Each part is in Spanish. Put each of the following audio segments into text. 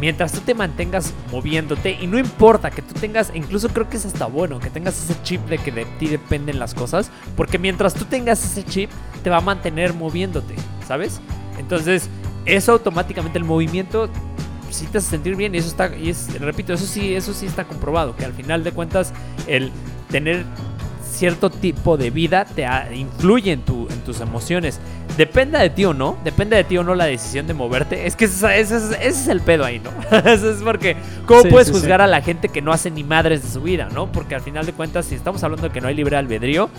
mientras tú te mantengas moviéndote y no importa que tú tengas, incluso creo que es hasta bueno que tengas ese chip de que de ti dependen las cosas, porque mientras tú tengas ese chip te va a mantener moviéndote, ¿sabes? Entonces, eso automáticamente el movimiento sí te hace sentir bien y eso está y es repito, eso sí, eso sí está comprobado que al final de cuentas el tener cierto tipo de vida te influye en, tu, en tus emociones. Depende de ti o no, depende de ti o no la decisión de moverte. Es que ese, es el pedo ahí, ¿no? Eso es porque, ¿cómo puedes juzgar a la gente que no hace ni madres de su vida, ¿no? Porque al final de cuentas, si estamos hablando de que no hay libre albedrío,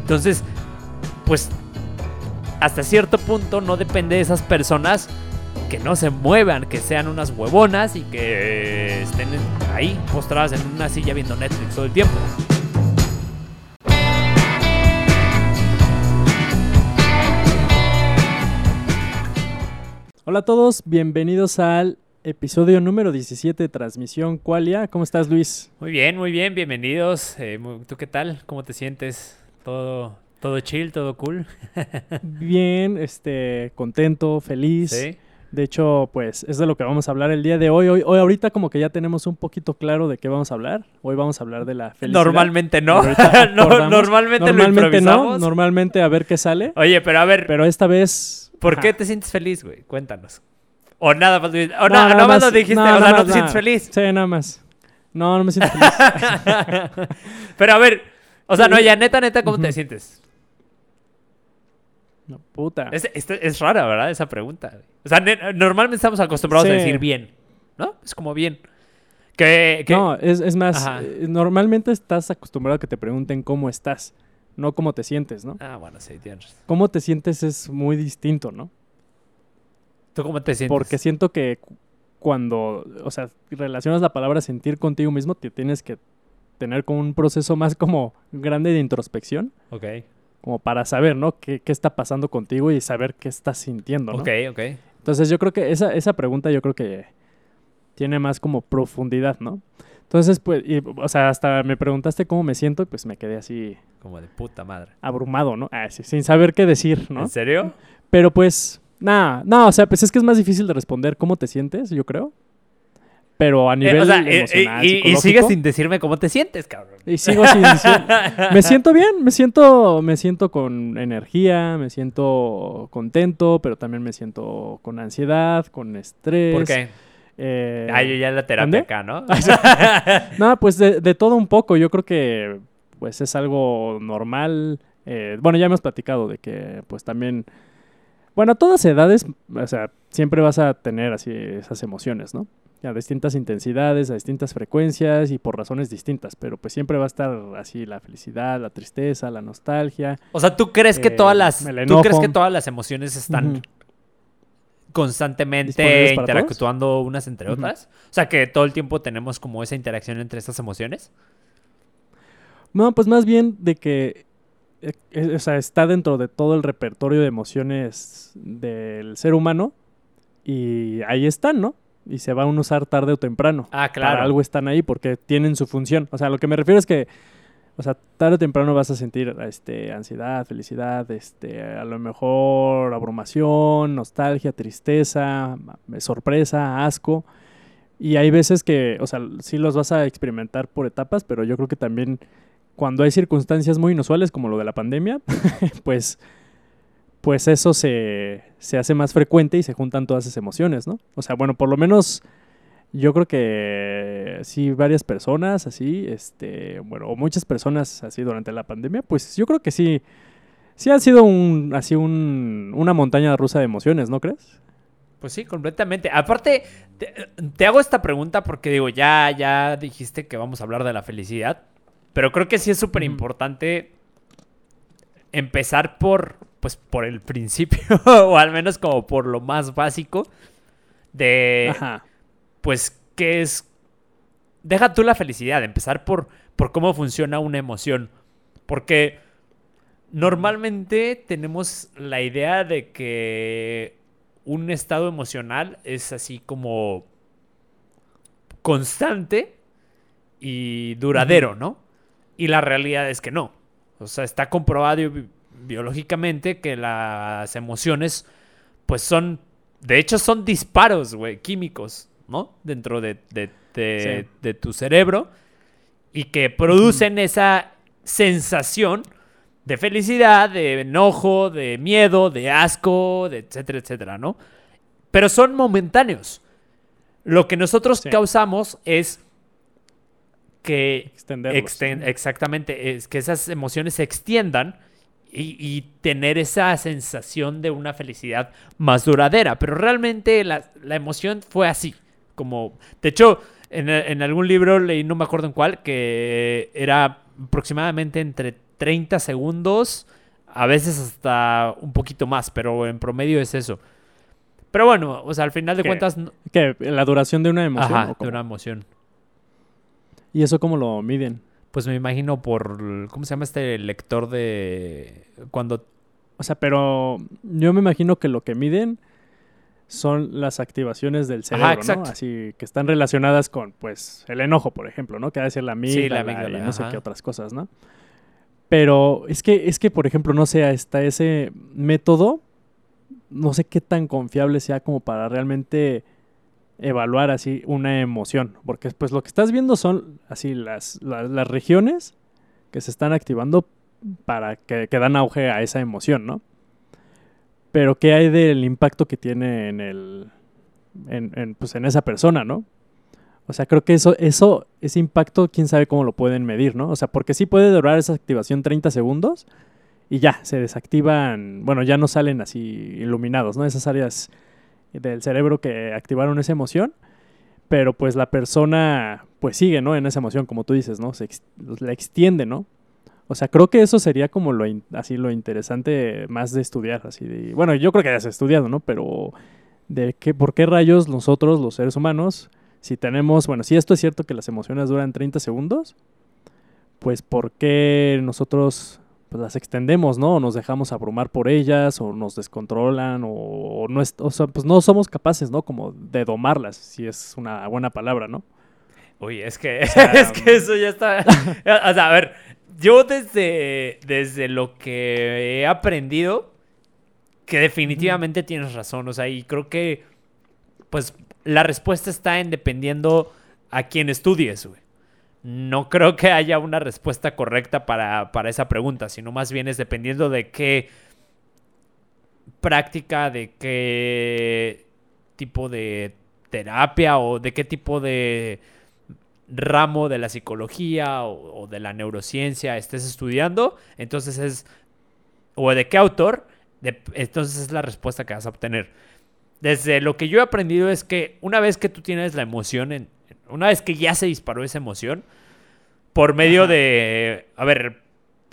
entonces, pues, hasta cierto punto no depende de esas personas que no se muevan, que sean unas huevonas y que estén ahí postradas en una silla viendo Netflix todo el tiempo. Hola a todos, bienvenidos al episodio número 17 de Transmisión Qualia. ¿Cómo estás, Luis? Muy bien, muy bien, bienvenidos. Eh, ¿Tú qué tal? ¿Cómo te sientes? ¿Todo, todo chill, todo cool? bien, este, contento, feliz. Sí. De hecho, pues es de lo que vamos a hablar el día de hoy. hoy. Hoy ahorita como que ya tenemos un poquito claro de qué vamos a hablar. Hoy vamos a hablar de la felicidad. Normalmente no. normalmente, normalmente no. Normalmente a ver qué sale. Oye, pero a ver. Pero esta vez ¿Por qué te sientes feliz, güey? Cuéntanos. O nada más. O nada, más lo dijiste, o sea, no te sientes feliz. Sí, nada más. No, no me siento feliz. Pero a ver, o sea, no, ya neta, neta, ¿cómo te sientes? No, puta. Es, es, rara, ¿verdad? Esa pregunta. O sea, normalmente estamos acostumbrados a decir bien, ¿no? Es como bien. Que, No, es, es más, eh, normalmente estás acostumbrado a que te pregunten cómo estás no cómo te sientes, ¿no? Ah, bueno, sí, tienes. Cómo te sientes es muy distinto, ¿no? ¿Tú cómo te sientes? Porque siento que cuando, o sea, relacionas la palabra sentir contigo mismo, te tienes que tener como un proceso más como grande de introspección. Ok. Como para saber, ¿no? ¿Qué, qué está pasando contigo y saber qué estás sintiendo, ¿no? Ok, ok. Entonces yo creo que esa, esa pregunta yo creo que tiene más como profundidad, ¿no? Entonces, pues, o sea, hasta me preguntaste cómo me siento y pues me quedé así. Como de puta madre. Abrumado, ¿no? Ah, sí, sin saber qué decir, ¿no? ¿En serio? Pero pues, nada, no, o sea, pues es que es más difícil de responder cómo te sientes, yo creo. Pero a eh, nivel eh, emocional, y, y, sigues sin decirme cómo te sientes, cabrón. Y sigo sin decir. me siento bien, me siento, me siento con energía, me siento contento, pero también me siento con ansiedad, con estrés. ¿Por qué? Eh, ah, yo ya la terapia acá, ¿no? no, pues de, todo un poco. Yo creo que pues es algo normal. Eh, bueno, ya hemos platicado de que pues también... Bueno, a todas edades, o sea, siempre vas a tener así esas emociones, ¿no? A distintas intensidades, a distintas frecuencias y por razones distintas, pero pues siempre va a estar así la felicidad, la tristeza, la nostalgia. O sea, ¿tú crees que todas las ¿tú crees que todas las emociones están constantemente interactuando unas entre otras? O sea, que todo el tiempo tenemos como esa interacción entre estas emociones. No, pues más bien de que eh, eh, o sea, está dentro de todo el repertorio de emociones del ser humano y ahí están, ¿no? Y se van a usar tarde o temprano. Ah, claro. Para algo están ahí porque tienen su función. O sea, lo que me refiero es que o sea, tarde o temprano vas a sentir este, ansiedad, felicidad, este, a lo mejor abrumación, nostalgia, tristeza, sorpresa, asco. Y hay veces que, o sea, sí los vas a experimentar por etapas, pero yo creo que también cuando hay circunstancias muy inusuales como lo de la pandemia, pues, pues eso se, se hace más frecuente y se juntan todas esas emociones, ¿no? O sea, bueno, por lo menos yo creo que sí, varias personas así, este, bueno, o muchas personas así durante la pandemia, pues yo creo que sí, sí ha sido un, así un, una montaña rusa de emociones, ¿no crees? Pues sí, completamente. Aparte, te, hago esta pregunta porque digo, ya, ya dijiste que vamos a hablar de la felicidad, pero creo que sí es súper importante empezar por, pues, por el principio, o al menos como por lo más básico de... Ajá pues, ¿qué es? Deja tú la felicidad, empezar por, por cómo funciona una emoción. Porque normalmente tenemos la idea de que un estado emocional es así como constante y duradero, ¿no? Y la realidad es que no. O sea, está comprobado biológicamente que las emociones, pues son, de hecho son disparos, güey, químicos ¿no? Dentro de, de- de- de tu cerebro y que producen esa sensación de felicidad, de enojo, de miedo, de asco, de etcétera, etcétera, ¿no? Pero son momentáneos. Lo que nosotros Sí. causamos es que exten- exactamente, es que esas emociones se extiendan y, y tener esa sensación de una felicidad más duradera. Pero realmente la, la emoción fue así. Como, de hecho, en, en algún libro leí, no me acuerdo en cuál, que era aproximadamente entre 30 segundos, a veces hasta un poquito más, pero en promedio es eso. Pero bueno, o sea, al final de ¿Qué? cuentas, no- ¿Qué? ¿La duración de una emoción? ajá, de una emoción. ¿Y eso cómo lo miden? Pues me imagino por, ¿cómo se llama este lector de cuando O sea, pero yo me imagino que lo que miden son las activaciones del cerebro, ¿no? exacto. Así que están relacionadas con, pues, el enojo, por ejemplo, ¿no? Que ha de ser la amígdala, la amígdala, y no sé qué otras cosas, ¿no? Pero es que, es que, por ejemplo, no sé, hasta ese método, no sé qué tan confiable sea como para realmente evaluar así una emoción. Porque pues lo que estás viendo son así las, las, las regiones que se están activando para que, que dan auge a esa emoción, ¿no? Pero ¿qué hay del impacto que tiene en el en, pues en esa persona, ¿no? O sea, creo que eso, eso, ese impacto, quién sabe cómo lo pueden medir, ¿no? O sea, porque sí puede durar esa activación 30 segundos y ya, se desactivan, bueno, ya no salen así iluminados, ¿no? Esas áreas del cerebro que activaron esa emoción, pero pues la persona, pues sigue, ¿no? En esa emoción, como tú dices, ¿no? Se la extiende, ¿no? O sea, creo que eso sería como lo, así lo interesante más de estudiar, así de, bueno, yo creo que ya se ha estudiado, ¿no? Pero de qué, por qué rayos nosotros, los seres humanos, si tenemos, bueno, si esto es cierto que las emociones duran 30 segundos, pues por qué nosotros pues, las extendemos, ¿no? O nos dejamos abrumar por ellas, o nos descontrolan, o, o no, es- o sea, pues no somos capaces, ¿no? Como de domarlas, si es una buena palabra, ¿no? Uy, es que, sea, es que eso ya está. o sea, a ver, yo desde, desde lo que he aprendido, que definitivamente tienes razón. O sea, y creo que, pues, la respuesta está en dependiendo a quién estudies, güey. No creo que haya una respuesta correcta para, para esa pregunta, sino más bien es dependiendo de qué práctica, de qué tipo de terapia o de qué tipo de ramo de la psicología o, o de la neurociencia estés estudiando, entonces es, o de qué autor, de- entonces es la respuesta que vas a obtener. Desde lo que yo he aprendido es que una vez que tú tienes la emoción, en, una vez que ya se disparó esa emoción, por medio Ajá. de, a ver,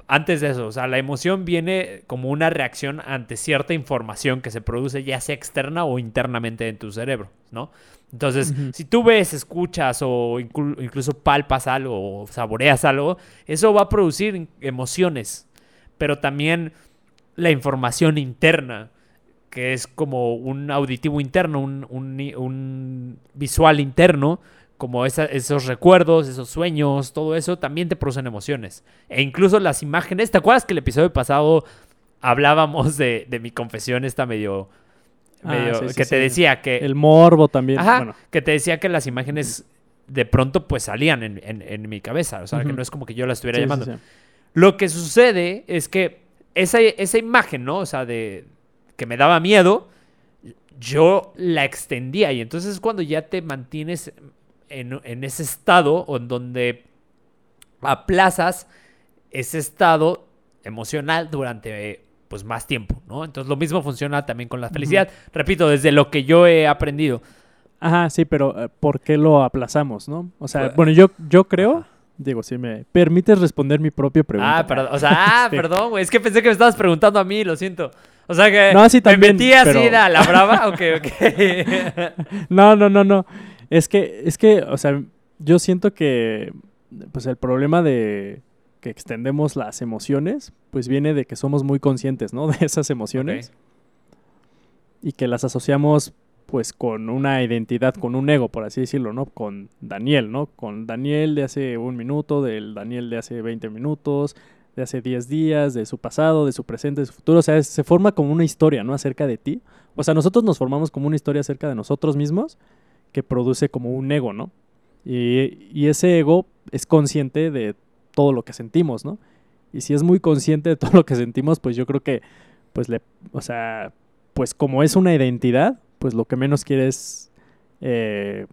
antes de eso, o sea, la emoción viene como una reacción ante cierta información que se produce ya sea externa o internamente en tu cerebro, ¿no? Entonces, si tú ves, escuchas o inclu- incluso palpas algo o saboreas algo, eso va a producir emociones, pero también la información interna, que es como un auditivo interno, un, un- un visual interno, como esa- esos recuerdos, esos sueños, todo eso también te producen emociones. E incluso las imágenes, ¿te acuerdas que el episodio pasado hablábamos de, de mi confesión esta medio... Ah, medio- sí, sí, que te decía que... El morbo también, Ajá, bueno. que te decía que las imágenes de pronto pues salían en, en- en mi cabeza, o sea, que no es como que yo la estuviera llamando. Lo que sucede es que esa, esa imagen, ¿no? O sea, de que me daba miedo, yo la extendía y entonces es cuando ya te mantienes en, en ese estado o en donde aplazas ese estado emocional durante pues más tiempo, ¿no? Entonces lo mismo funciona también con la felicidad. Repito, desde lo que yo he aprendido. Ajá, sí, pero eh, ¿por qué lo aplazamos, no? O sea, Pues- bueno, yo, yo creo, digo, si me permites responder mi propia pregunta. Ah, perdón. O sea, ah, Este, perdón, güey. Es que pensé que me estabas preguntando a mí, lo siento. O sea que No, sí, me también, metí así pero- a la brava. Ok, ok. No, no, no, no. Es que, es que, o sea, yo siento que, pues el problema de que extendemos las emociones, pues viene de que somos muy conscientes, ¿no? De esas emociones y que las asociamos, pues, con una identidad, con un ego, por así decirlo, ¿no? Con Daniel, ¿no? Con Daniel de hace un minuto, del Daniel de hace 20 minutos, de hace 10 días, de su pasado, de su presente, de su futuro. O sea, se forma como una historia, ¿no? Acerca de ti. O sea, nosotros nos formamos como una historia acerca de nosotros mismos que produce como un ego, ¿no? Y, ese ego es consciente de todo lo que sentimos, ¿no? Y si es muy consciente de todo lo que sentimos, pues yo creo que, pues le, o sea, pues como es una identidad, pues lo que menos quiere es, eh,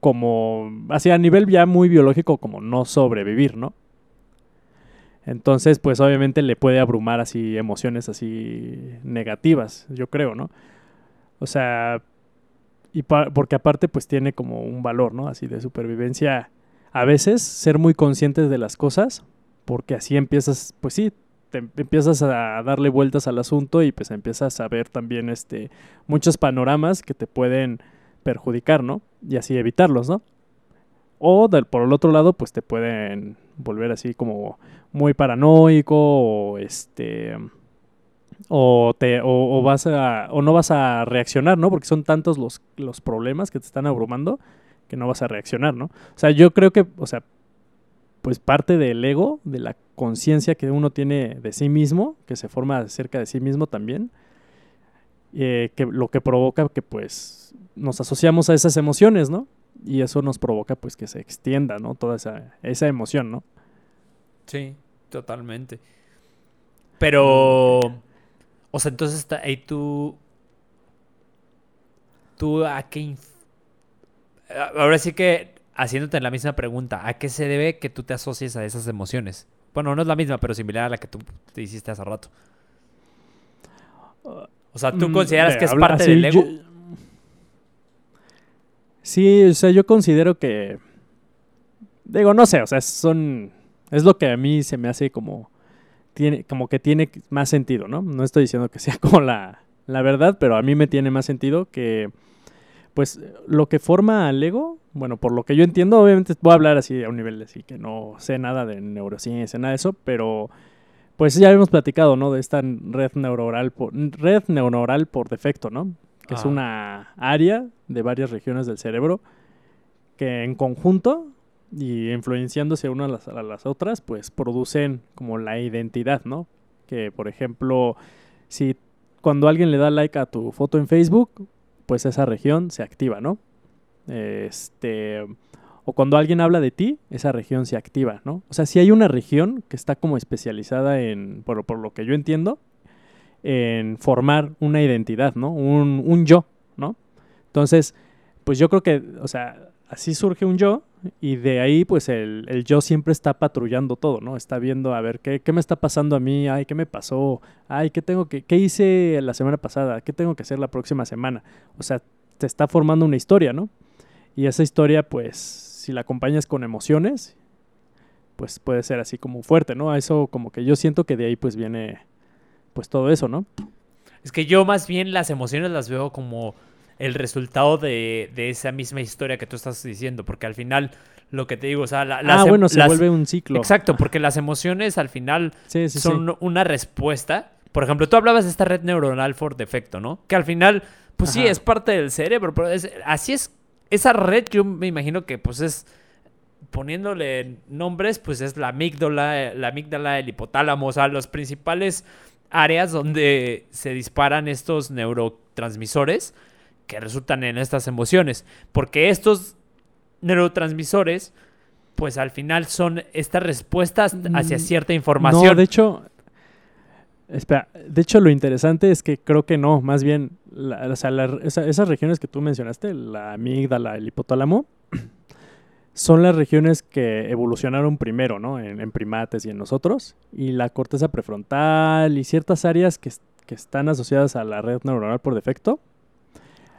como, así a nivel ya muy biológico, como no sobrevivir, ¿no? Entonces, pues obviamente le puede abrumar así emociones así negativas, yo creo, ¿no? O sea, y porque aparte pues tiene como un valor, ¿no? Así de supervivencia. A veces ser muy conscientes de las cosas, porque así empiezas, pues sí, te empiezas a darle vueltas al asunto y pues empiezas a ver también este muchos panoramas que te pueden perjudicar, ¿no? Y así evitarlos, ¿no? O por el otro lado, pues te pueden volver así como muy paranoico o este o te o, vas a o no vas a reaccionar, ¿no? Porque son tantos los, los problemas que te están abrumando que no vas a reaccionar, ¿no? O sea, yo creo que, o sea, pues parte del ego, de la conciencia que uno tiene de sí mismo, que se forma acerca de sí mismo también, eh, que lo que provoca que pues nos asociamos a esas emociones, ¿no? Y eso nos provoca pues que se extienda, ¿no? Toda esa, esa emoción, ¿no? Sí, totalmente. Pero, o sea, entonces ahí tú, tú a qué... Ahora sí que haciéndote la misma pregunta, ¿a qué se debe que tú te asocies a esas emociones? Bueno, no es la misma, pero similar a la que tú te hiciste hace rato. O sea, ¿tú mm, consideras que es parte del ego? Sí, o sea, yo considero que... Digo, no sé, o sea, son... Es lo que a mí se me hace como... Tiene, como que tiene más sentido, ¿no? No estoy diciendo que sea como la, la verdad, pero a mí me tiene más sentido que pues lo que forma al ego, bueno, por lo que yo entiendo, obviamente voy a hablar así a un nivel así que no sé nada de neurociencia, nada de eso, pero pues ya hemos platicado, ¿no? De esta red neuronal por, red neuronal por defecto, ¿no? Que es una área de varias regiones del cerebro que en conjunto y influenciándose unas a las, otras, pues producen como la identidad, ¿no? Que por ejemplo, si cuando alguien le da like a tu foto en Facebook, pues esa región se activa, ¿no? Este, o cuando alguien habla de ti, esa región se activa, ¿no? O sea, si hay una región que está como especializada en, por, por lo que yo entiendo, en formar una identidad, ¿no? Un, un yo, ¿no? Entonces, pues yo creo que, o sea, así surge un yo y de ahí pues el, el, yo siempre está patrullando todo, ¿no? Está viendo a ver ¿qué, qué, me está pasando a mí, ay, qué me pasó, ay, qué tengo que, qué hice la semana pasada, qué tengo que hacer la próxima semana. O sea, te está formando una historia, ¿no? Y esa historia pues si la acompañas con emociones, pues puede ser así como fuerte, ¿no? Eso como que yo siento que de ahí pues viene pues todo eso, ¿no? Es que yo más bien las emociones las veo como el resultado de, esa misma historia que tú estás diciendo, porque al final lo que te digo, o sea, la, ah, em, bueno, se vuelve un ciclo. Exacto, porque las emociones al final son una respuesta. Por ejemplo, tú hablabas de esta red neuronal por defecto, ¿no? Que al final, pues sí, es parte del cerebro, pero así es, esa red yo me imagino que pues es poniéndole nombres, pues es la amígdala, la amígdala, el hipotálamo, o sea, los principales áreas donde se disparan estos neurotransmisores que resultan en estas emociones. Porque estos neurotransmisores, pues al final son estas respuestas hacia mm, cierta información. No, de hecho, espera, de hecho lo interesante es que creo que no, más bien, o sea, esas regiones que tú mencionaste, la amígdala, el hipotálamo, son las regiones que evolucionaron primero, ¿no? En, primates y en nosotros. Y la corteza prefrontal y ciertas áreas que, que están asociadas a la red neuronal por defecto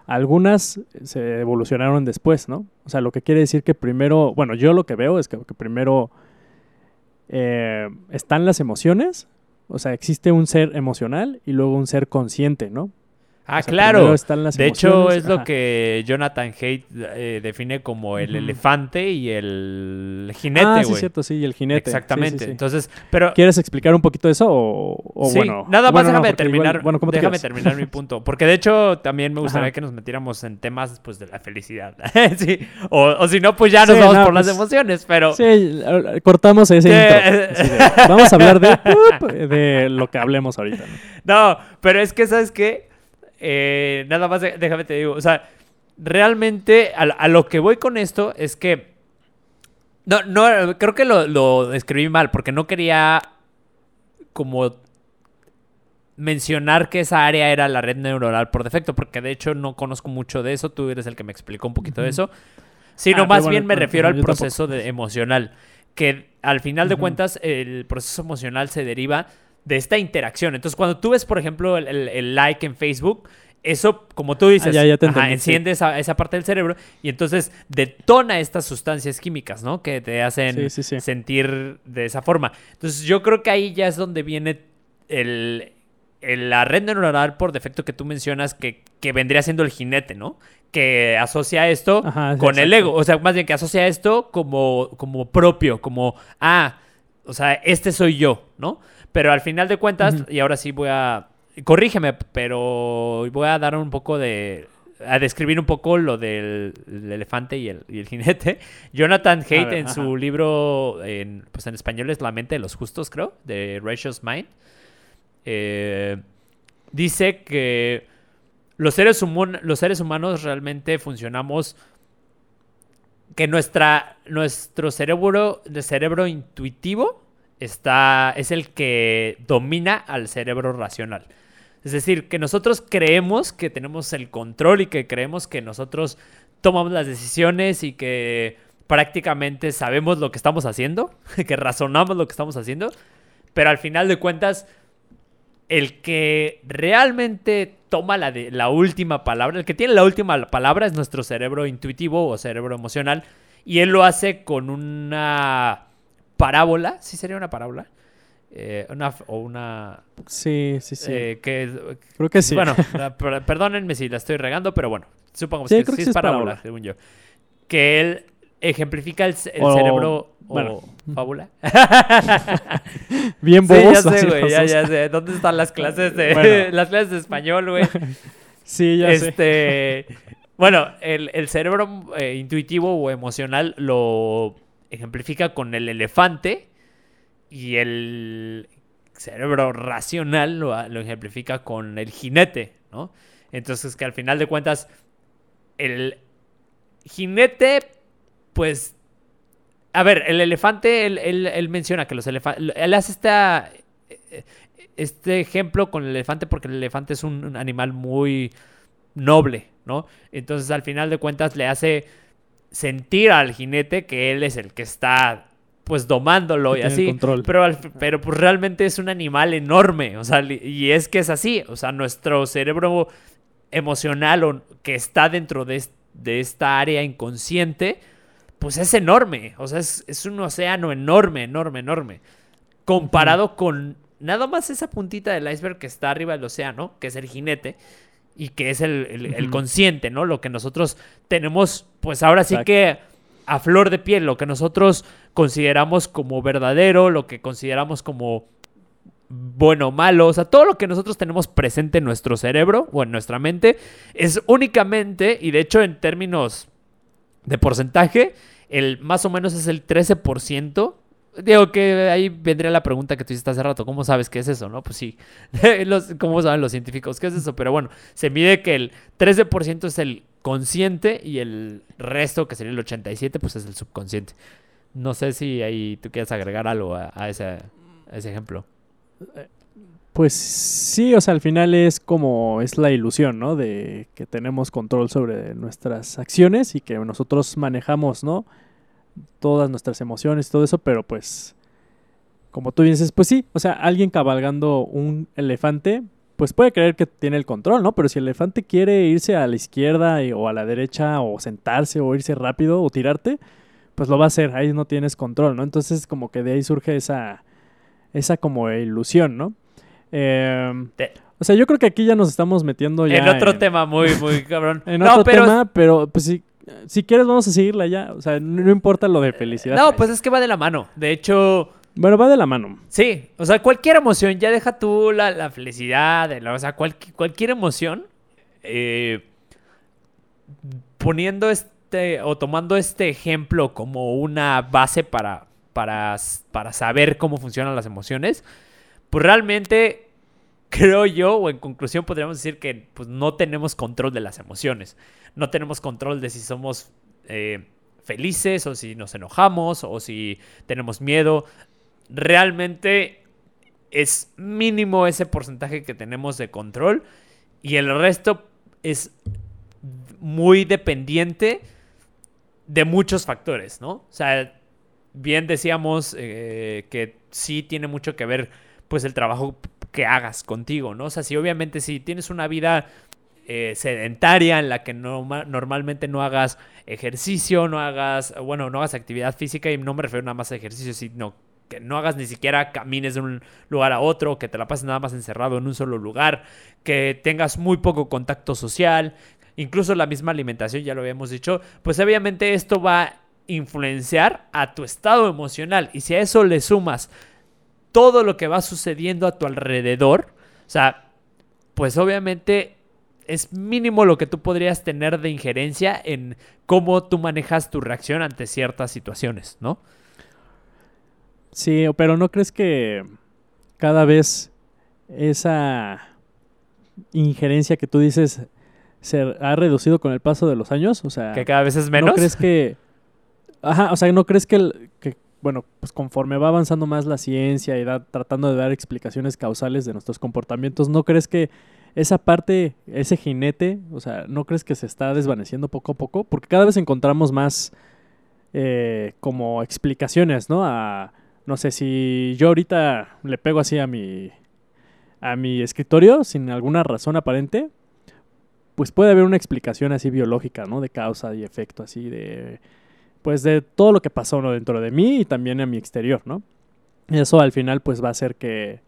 algunas se evolucionaron después, ¿no? O sea, lo que quiere decir que primero, bueno, yo lo que veo es que, primero eh, están las emociones, o sea, existe un ser emocional y luego un ser consciente, ¿no? Ah, claro. de hecho, es lo que Jonathan Haidt eh, define como el elefante y el jinete, güey. Ah, sí, cierto, sí, y el jinete. Exactamente. Entonces, pero... ¿Quieres explicar un poquito eso o, bueno? nada más déjame terminar, bueno, déjame terminar mi punto. Porque de hecho, también me gustaría que nos metiéramos en temas, pues, de la felicidad. sí. O, si no, pues ya nos vamos por las pues, emociones, pero... Sí, cortamos ese intro. vamos a hablar de, de lo que hablemos ahorita. ¿no? no, pero es que, ¿sabes qué? Eh, nada más déjame te digo, o sea, realmente a, a lo que voy con esto es que no, no, creo que lo, lo escribí mal porque no quería como mencionar que esa área era la red neuronal por defecto, porque de hecho no conozco mucho de eso, tú eres el que me explicó un poquito de eso, sino Ah, más bien me refiero al proceso de- emocional, que al final de cuentas el proceso emocional se deriva de esta interacción. Entonces cuando tú ves, por ejemplo, el, el- el like en Facebook, eso, como tú dices, Ah, ya, ya te ajá, entendí, sí. enciende esa, esa parte del cerebro y entonces detona estas sustancias químicas, ¿no? Que te hacen Sí, sí, sí. sentir de esa forma. Entonces yo creo que ahí ya es donde viene el, el- la red neuronal por defecto que tú mencionas que, que vendría siendo el jinete, ¿no? Que asocia esto Ajá, con el ego. O sea, más bien que asocia esto como, como propio, como, ah, o sea, este soy yo, ¿no? Pero al final de cuentas, y ahora sí voy a, corrígeme, pero voy a dar un poco de, a describir un poco lo del el elefante y el, y el jinete. Jonathan Haidt ver, en ajá. su libro, en, pues en español es La mente de los justos, creo, de Righteous Mind, eh, dice que los seres, los seres humanos realmente funcionamos que nuestra, nuestro cerebro, de cerebro intuitivo está, es el que domina al cerebro racional. Es decir, que nosotros creemos que tenemos el control y que creemos que nosotros tomamos las decisiones y que prácticamente sabemos lo que estamos haciendo, que razonamos lo que estamos haciendo, pero al final de cuentas, el que realmente toma la, de- la última palabra, el que tiene la última palabra es nuestro cerebro intuitivo o cerebro emocional, y él lo hace con una parábola, ¿sí sería una parábola? Eh, una, o una... Sí, sí, sí. eh, que, Creo que sí. bueno, la- perdónenme si la estoy regando, pero bueno, supongamos Sí, que creo sí que es sí es parábola, parábola. según yo. Que él ejemplifica el, ce- el O- cerebro bueno. o fábula. Bien Sí, ya bobos. sé, güey, ya, ya sé. ¿Dónde están las clases de Bueno. las clases de español, güey? Sí, ya sé. este, bueno, el, el cerebro eh, intuitivo o emocional lo ejemplifica con el elefante y el cerebro racional lo, ejemplifica con el jinete, ¿no? Entonces que al final de cuentas el jinete, pues, a ver, el elefante, él, él- él menciona que los elefantes, él hace esta, este ejemplo con el elefante porque el elefante es un, un animal muy noble, ¿no? Entonces al final de cuentas le hace sentir al jinete que él es el que está pues domándolo y así. control. Pero, al- pero pues realmente es un animal enorme, o sea, y es que es así, o sea, nuestro cerebro emocional o que está dentro de, de esta área inconsciente, pues es enorme, o sea, es, es un océano enorme, enorme, enorme, comparado con nada más esa puntita del iceberg que está arriba del océano, que es el jinete, y que es el, el- el Ujú. consciente, ¿no? Lo que nosotros tenemos, pues ahora sí Exacto. que a flor de piel, lo que nosotros consideramos como verdadero, lo que consideramos como bueno o malo, o sea, todo lo que nosotros tenemos presente en nuestro cerebro o en nuestra mente es únicamente, y de hecho en términos de porcentaje, el más o menos es el 13%. Digo que ahí vendría la pregunta que tú hiciste hace rato, ¿cómo sabes qué es eso? No, pues sí, los, ¿cómo saben los científicos qué es eso? Pero bueno, se mide que el 13% es el consciente y el resto, que sería el 87%, pues es el subconsciente. No sé si ahí tú quieres agregar algo a, ese, a ese ejemplo. Pues sí, o sea, al final es como es la ilusión, ¿no? De que tenemos control sobre nuestras acciones y que nosotros manejamos, ¿no? Todas nuestras emociones y todo eso, pero pues, como tú dices, pues sí, o sea, alguien cabalgando un elefante, pues puede creer que tiene el control, ¿no? Pero si el elefante quiere irse a la izquierda y- o a la derecha o sentarse o irse rápido o tirarte, pues lo va a hacer, ahí no tienes control, ¿no? Entonces como que de ahí surge esa, esa como ilusión, ¿no? Em, o sea, yo creo que aquí ya nos estamos metiendo ya en otro en- tema muy, muy cabrón. En no, otro pero tema, pero pues si, si quieres vamos a seguirla ya. O sea, no, no importa lo de felicidad. No, pues es que va de la mano. De hecho, Bueno, va de la mano. sí. O sea, cualquier emoción, ya deja tú la, la felicidad, el- o sea, cualqui- cualquier emoción, eh, poniendo este o tomando este ejemplo como una base para, para, para saber cómo funcionan las emociones, pues realmente creo yo, o en conclusión podríamos decir que pues, no tenemos control de las emociones. No tenemos control de si somos eh, felices o si nos enojamos o si tenemos miedo. Realmente es mínimo ese porcentaje que tenemos de control y el resto es muy dependiente de muchos factores, ¿no? O sea, bien decíamos eh, que sí tiene mucho que ver pues el trabajo que hagas contigo, ¿no? O sea, si obviamente si tienes una vida eh, sedentaria en la que no, normalmente no hagas ejercicio, no hagas, bueno, no hagas actividad física y no me refiero nada más a ejercicio, sino que no hagas ni siquiera camines de un lugar a otro, que te la pases nada más encerrado en un solo lugar, que tengas muy poco contacto social, incluso la misma alimentación, ya lo habíamos dicho, pues obviamente esto va a influenciar a tu estado emocional y si a eso le sumas todo lo que va sucediendo a tu alrededor, o sea, pues obviamente es mínimo lo que tú podrías tener de injerencia en cómo tú manejas tu reacción ante ciertas situaciones, ¿no? Sí, pero ¿no crees que cada vez esa injerencia que tú dices se ha reducido con el paso de los años? O sea, que cada vez es menos. ¿No crees que Ajá, o sea, ¿no crees que, el, que bueno, pues conforme va avanzando más la ciencia y tratando de dar explicaciones causales de nuestros comportamientos, ¿no crees que esa parte, ese jinete, o sea, ¿no crees que se está desvaneciendo poco a poco? Porque cada vez encontramos más eh, como explicaciones, ¿no? A, no sé, si yo ahorita le pego así a mi, a mi escritorio sin alguna razón aparente, pues puede haber una explicación así biológica, ¿no? De causa y efecto, así de pues de todo lo que pasó dentro de mí y también en mi exterior, ¿no? Eso al final pues va a hacer que,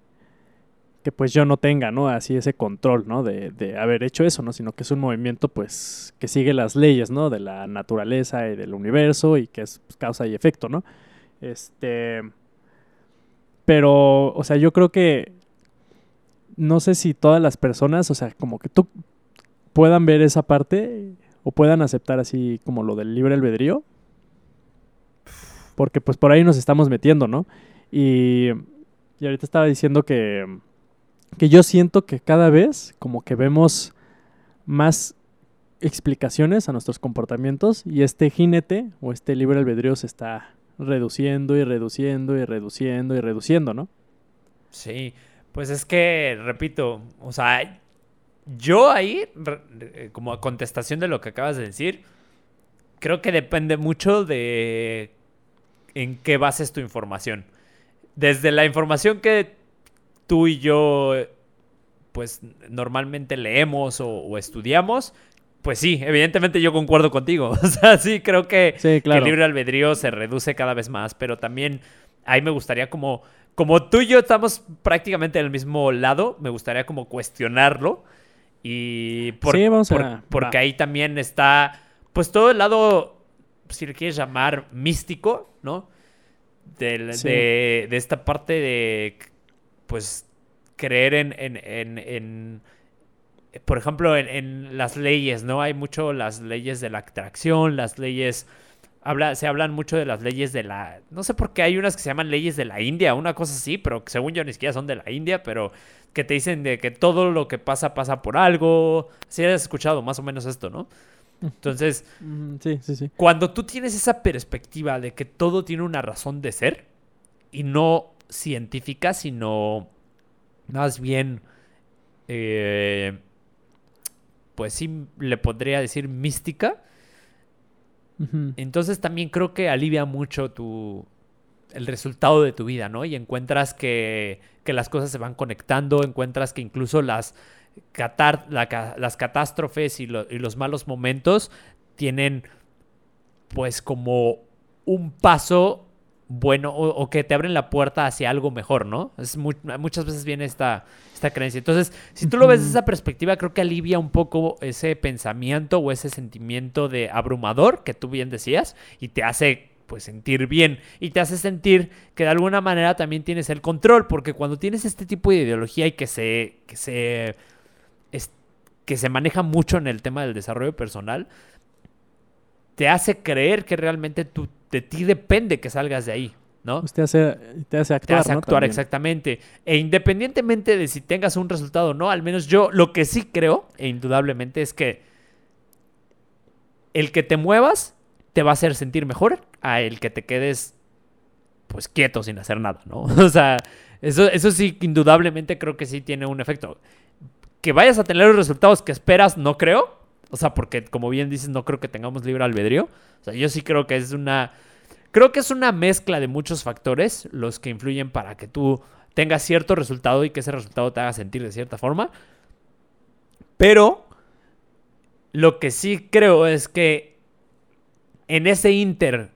que pues yo no tenga, ¿no? Así ese control, ¿no? De, de, haber hecho eso, ¿no? Sino que es un movimiento pues que sigue las leyes, ¿no? De la naturaleza y del universo y que es pues, causa y efecto, ¿no? Este... Pero, o sea, yo creo que no sé si todas las personas, o sea, como que tú puedan ver esa parte o puedan aceptar así como lo del libre albedrío porque pues por ahí nos estamos metiendo, ¿no? Y, y ahorita estaba diciendo que, que yo siento que cada vez como que vemos más explicaciones a nuestros comportamientos y este jinete o este libre albedrío se está reduciendo y reduciendo y reduciendo y reduciendo, ¿no? Sí, pues es que, repito, o sea, yo ahí, como contestación de lo que acabas de decir, creo que depende mucho de en qué bases tu información. Desde la información que tú y yo, pues normalmente leemos o, estudiamos, pues sí, evidentemente yo concuerdo contigo. O sea, sí, creo que, el libre albedrío se reduce cada vez más, pero también ahí me gustaría como, como tú y yo estamos prácticamente en el mismo lado, me gustaría como cuestionarlo. Y por, porque ahí también está, pues todo el lado si le quieres llamar místico, ¿no? De, esta parte de, pues, creer en, en, por ejemplo, en, las leyes, ¿no? Hay mucho las leyes de la atracción, las leyes... Habla, se hablan mucho de las leyes de la... No sé por qué hay unas que se llaman leyes de la India, una cosa así, pero según yo ni siquiera son de la India, pero que te dicen de que todo lo que pasa pasa por algo. Si has escuchado más o menos esto, ¿no? Entonces, sí, sí, sí. cuando tú tienes esa perspectiva de que todo tiene una razón de ser, y no científica, sino más bien, eh, pues sí, le podría decir mística, entonces también creo que alivia mucho tu, el resultado de tu vida, ¿no? Y encuentras que, que las cosas se van conectando, encuentras que incluso las las catástrofes y, los malos momentos tienen pues como un paso bueno o, que te abren la puerta hacia algo mejor, ¿no? Es muchas veces viene esta, esta creencia. Entonces, si tú lo ves desde esa perspectiva, creo que alivia un poco ese pensamiento o ese sentimiento de abrumador que tú bien decías y te hace pues sentir bien y te hace sentir que de alguna manera también tienes el control, porque cuando tienes este tipo de ideología y que se, que se que se maneja mucho en el tema del desarrollo personal, te hace creer que realmente tú, de ti depende que salgas de ahí. ¿no? Pues te hace, te hace Te actuar, hace ¿no? actuar, exactamente. E independientemente de si tengas un resultado o no, al menos yo lo que sí creo, e indudablemente, es que el que te muevas te va a hacer sentir mejor a el que te quedes pues quieto sin hacer nada, ¿no? O sea, eso, eso sí, indudablemente creo que sí tiene un efecto. Que vayas a tener los resultados que esperas, no creo. O sea, porque como bien dices, no creo que tengamos libre albedrío. O sea, yo sí creo que es una... Creo que es una mezcla de muchos factores los que influyen para que tú tengas cierto resultado y que ese resultado te haga sentir de cierta forma. Pero lo que sí creo es que en ese inter,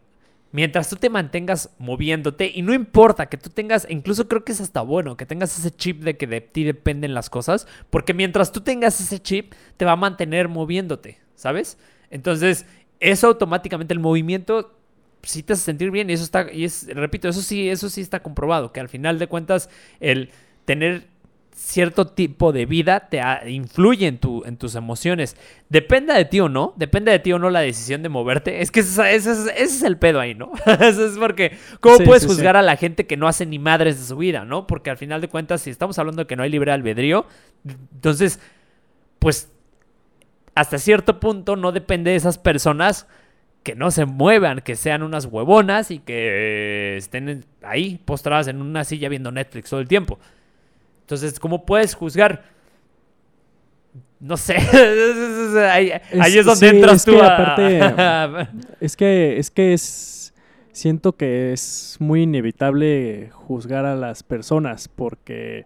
mientras tú te mantengas moviéndote, y no importa que tú tengas, incluso creo que es hasta bueno, que tengas ese chip de que de ti dependen las cosas, porque mientras tú tengas ese chip, te va a mantener moviéndote, ¿sabes? Entonces, eso automáticamente, el movimiento sí te hace sentir bien y eso está, y es, repito, eso sí, eso sí está comprobado, que al final de cuentas el tener cierto tipo de vida te influye en, tu, en tus emociones. Depende de ti o no, depende de ti o no la decisión de moverte. Es que ese, ese es- ese es el pedo ahí, ¿no? Eso es porque, ¿cómo Sí, puedes sí, sí. juzgar a la gente que no hace ni madres de su vida, ¿no? Porque al final de cuentas, si estamos hablando de que no hay libre albedrío, entonces, pues, hasta cierto punto no depende de esas personas que no se muevan, que sean unas huevonas y que estén en- ahí postradas en una silla viendo Netflix todo el tiempo. Entonces, ¿cómo puedes juzgar? No sé. ahí, ahí es donde sí, entras es tú que a- Es que, es que es. Siento que es muy inevitable juzgar a las personas porque,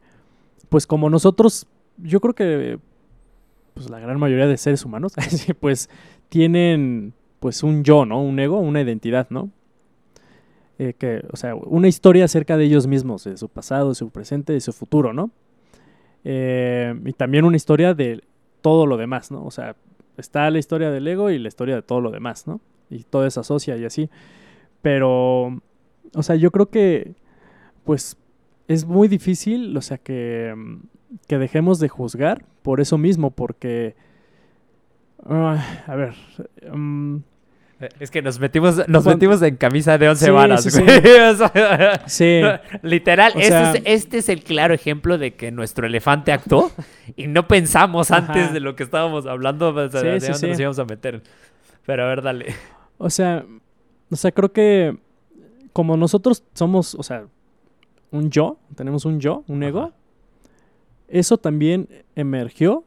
pues como nosotros, yo creo que pues la gran mayoría de seres humanos, pues tienen pues un yo, ¿no? Un ego, una identidad, ¿no? Eh, que, o sea, una historia acerca de ellos mismos, de su pasado, de su presente, de su futuro, ¿no? Eh, y también una historia de todo lo demás, ¿no? O sea, está la historia del ego y la historia de todo lo demás, ¿no? Y todo se asocia y así. Pero, o sea, yo creo que, pues, es muy difícil, o sea, que, que dejemos de juzgar por eso mismo, porque, ah, a ver, mm, Es que nos metimos, nos Cuando- metimos en camisa de once Sí, varas, sí, Literal, O este, es, este es el claro ejemplo de que nuestro elefante actuó y no pensamos Ajá. antes de lo que estábamos hablando, de dónde nos íbamos a meter. Pero a ver, dale. O sea, o sea, creo que como nosotros somos, o sea, un yo, tenemos un yo, un ego, Ajá. eso también emergió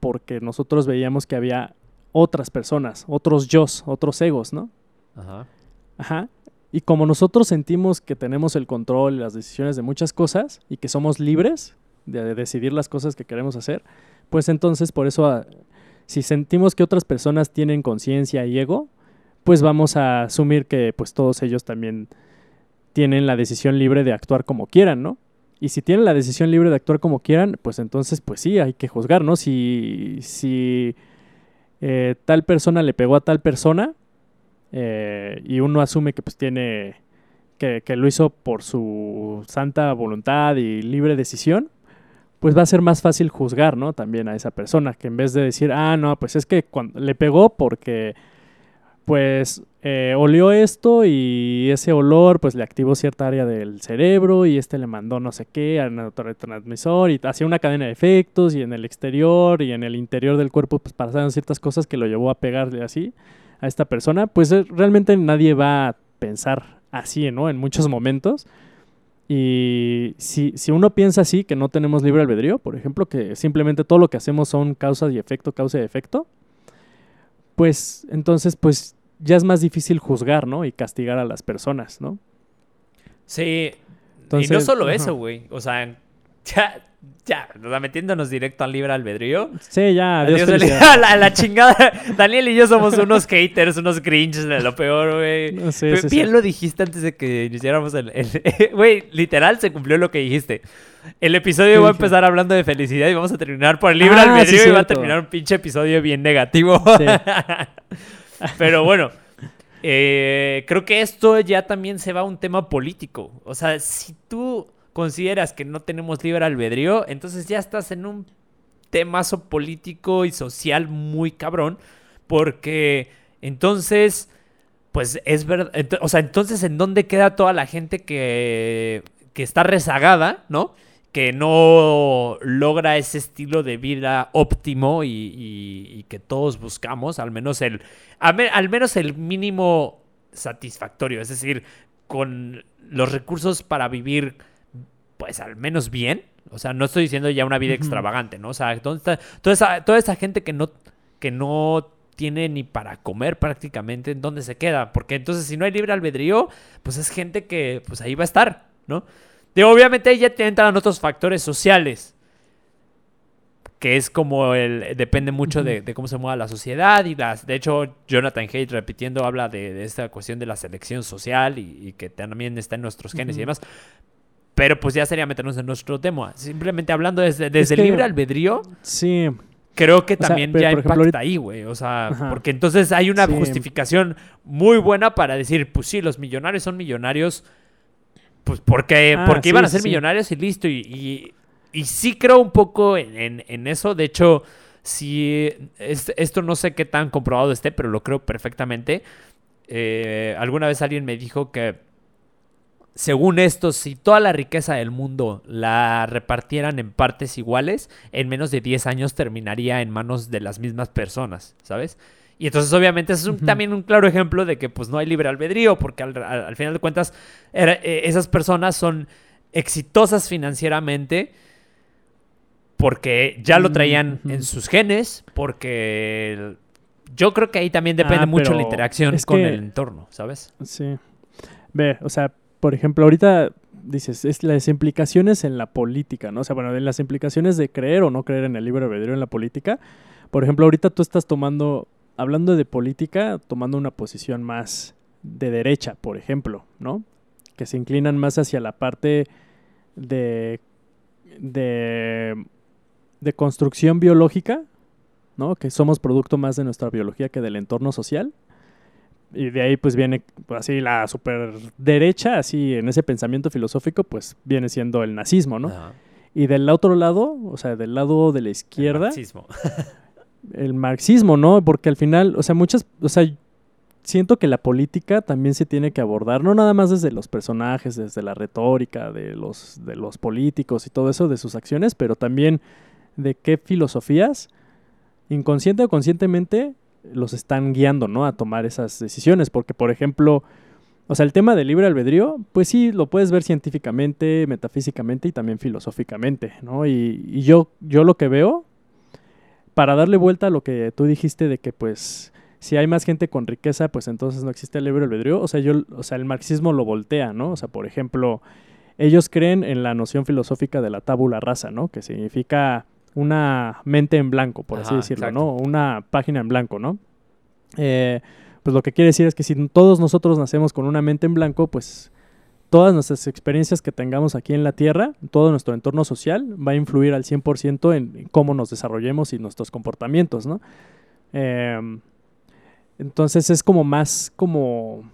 porque nosotros veíamos que había otras personas, otros yos, otros egos, ¿no? Ajá. Ajá. Y como nosotros sentimos que tenemos el control y las decisiones de muchas cosas y que somos libres de, de decidir las cosas que queremos hacer, pues entonces por eso ah, si sentimos que otras personas tienen conciencia y ego, pues vamos a asumir que pues todos ellos también tienen la decisión libre de actuar como quieran, ¿no? Y si tienen la decisión libre de actuar como quieran, pues entonces pues sí, hay que juzgar, ¿no? Si, si eh, tal persona le pegó a tal persona, eh, y uno asume que pues tiene que, que lo hizo por su santa voluntad y libre decisión, pues va a ser más fácil juzgar, ¿no? También a esa persona, que en vez de decir, ah, no, pues es que cuando le pegó porque pues eh, olió esto y ese olor pues le activó cierta área del cerebro y este le mandó no sé qué al neurotransmisor y hacía una cadena de efectos y en el exterior y en el interior del cuerpo pues pasaron ciertas cosas que lo llevó a pegarle así a esta persona, pues eh, realmente nadie va a pensar así, ¿no? En muchos momentos. Y si, si uno piensa así, que no tenemos libre albedrío, por ejemplo, que simplemente todo lo que hacemos son causas y efecto, causa y efecto, pues entonces pues ya es más difícil juzgar, ¿no? Y castigar a las personas, ¿no? Sí. y no solo eso, güey. O sea, ya, ya, o sea, metiéndonos directo al libre albedrío. Sí, ya, adiós, Adiós, a la, a la chingada. Daniel y yo somos unos haters, unos grinches de lo peor, güey. No, sí, sí, sí. Bien lo dijiste antes de que iniciáramos el... Güey, literal se cumplió lo que dijiste. El episodio ¿Qué va a empezar hablando de felicidad y vamos a terminar por el libre Ah, sí, albedrío y va a terminar un pinche episodio bien negativo. Pero bueno, eh, creo que esto ya también se va a un tema político. O sea, si tú consideras que no tenemos libre albedrío, entonces ya estás en un temazo político y social muy cabrón. Porque entonces, pues es verdad. O sea, entonces, ¿en dónde queda toda la gente que, que está rezagada, ¿no? Que no logra ese estilo de vida óptimo y, que todos buscamos, al menos el, al menos el mínimo satisfactorio, es decir, con los recursos para vivir, pues al menos bien. O sea, no estoy diciendo ya una vida extravagante, ¿no? O sea, ¿dónde está toda esa, toda esa gente que no, que no tiene ni para comer prácticamente, ¿en dónde se queda? Porque entonces si no hay libre albedrío, pues es gente que pues ahí va a estar, ¿no? Digo, obviamente ahí ya te entran otros factores sociales, que es como el, depende mucho de, cómo se mueva la sociedad y las, de hecho Jonathan Haidt repitiendo habla de, esta cuestión de la selección social y, que también está en nuestros genes y demás. Pero pues ya sería meternos en nuestro tema. Simplemente hablando desde, desde el libre albedrío. Sí creo que también ya impacta ahí, güey. O sea, porque entonces hay una justificación muy buena para decir, pues sí, los millonarios son millonarios, pues porque, ah, porque iban a ser millonarios y listo. Y, y, sí creo un poco en, eso. De hecho, si esto no sé qué tan comprobado esté, pero lo creo perfectamente. Eh, alguna vez alguien me dijo que según esto, si toda la riqueza del mundo la repartieran en partes iguales, en menos de 10 años terminaría en manos de las mismas personas, ¿sabes? Y entonces obviamente es también un claro ejemplo de que pues no hay libre albedrío, porque al, final de cuentas eh, esas personas son exitosas financieramente porque ya lo traían en sus genes, porque yo creo que ahí también depende ah, mucho la interacción con el entorno, ¿sabes? Sí. Ve, o sea, por ejemplo, ahorita dices, es las implicaciones en la política, ¿no? O sea, bueno, en las implicaciones de creer o no creer en el libre albedrío en la política. Por ejemplo, ahorita tú estás tomando, hablando de política, tomando una posición más de derecha, por ejemplo, ¿no? Que se inclinan más hacia la parte de, de, de construcción biológica, ¿no? Que somos producto más de nuestra biología que del entorno social. Y de ahí pues viene pues, así la super derecha, así en ese pensamiento filosófico, pues viene siendo el nazismo, ¿no? Y del otro lado, o sea, del lado de la izquierda. El marxismo. el marxismo, ¿no? Porque al final, o sea, muchas, o sea, siento que la política también se tiene que abordar, no nada más desde los personajes, desde la retórica de los, de los políticos y todo eso, de sus acciones, pero también de qué filosofías, inconsciente o conscientemente, los están guiando, ¿no? A tomar esas decisiones. Porque, por ejemplo, o sea, el tema del libre albedrío, pues sí, lo puedes ver científicamente, metafísicamente y también filosóficamente, ¿no? Y, yo, yo lo que veo, para darle vuelta a lo que tú dijiste de que, pues, si hay más gente con riqueza, pues entonces no existe el libre albedrío. O sea, yo, o sea, el marxismo lo voltea, ¿no? O sea, por ejemplo, ellos creen en la noción filosófica de la tábula rasa, ¿no? Que significa una mente en blanco, por así decirlo, ¿no? Una página en blanco, ¿no? Eh, pues lo que quiere decir es que si todos nosotros nacemos con una mente en blanco, pues todas nuestras experiencias que tengamos aquí en la Tierra, todo nuestro entorno social, va a influir al 100% en cómo nos desarrollemos y nuestros comportamientos, ¿no? Em, entonces es como más, como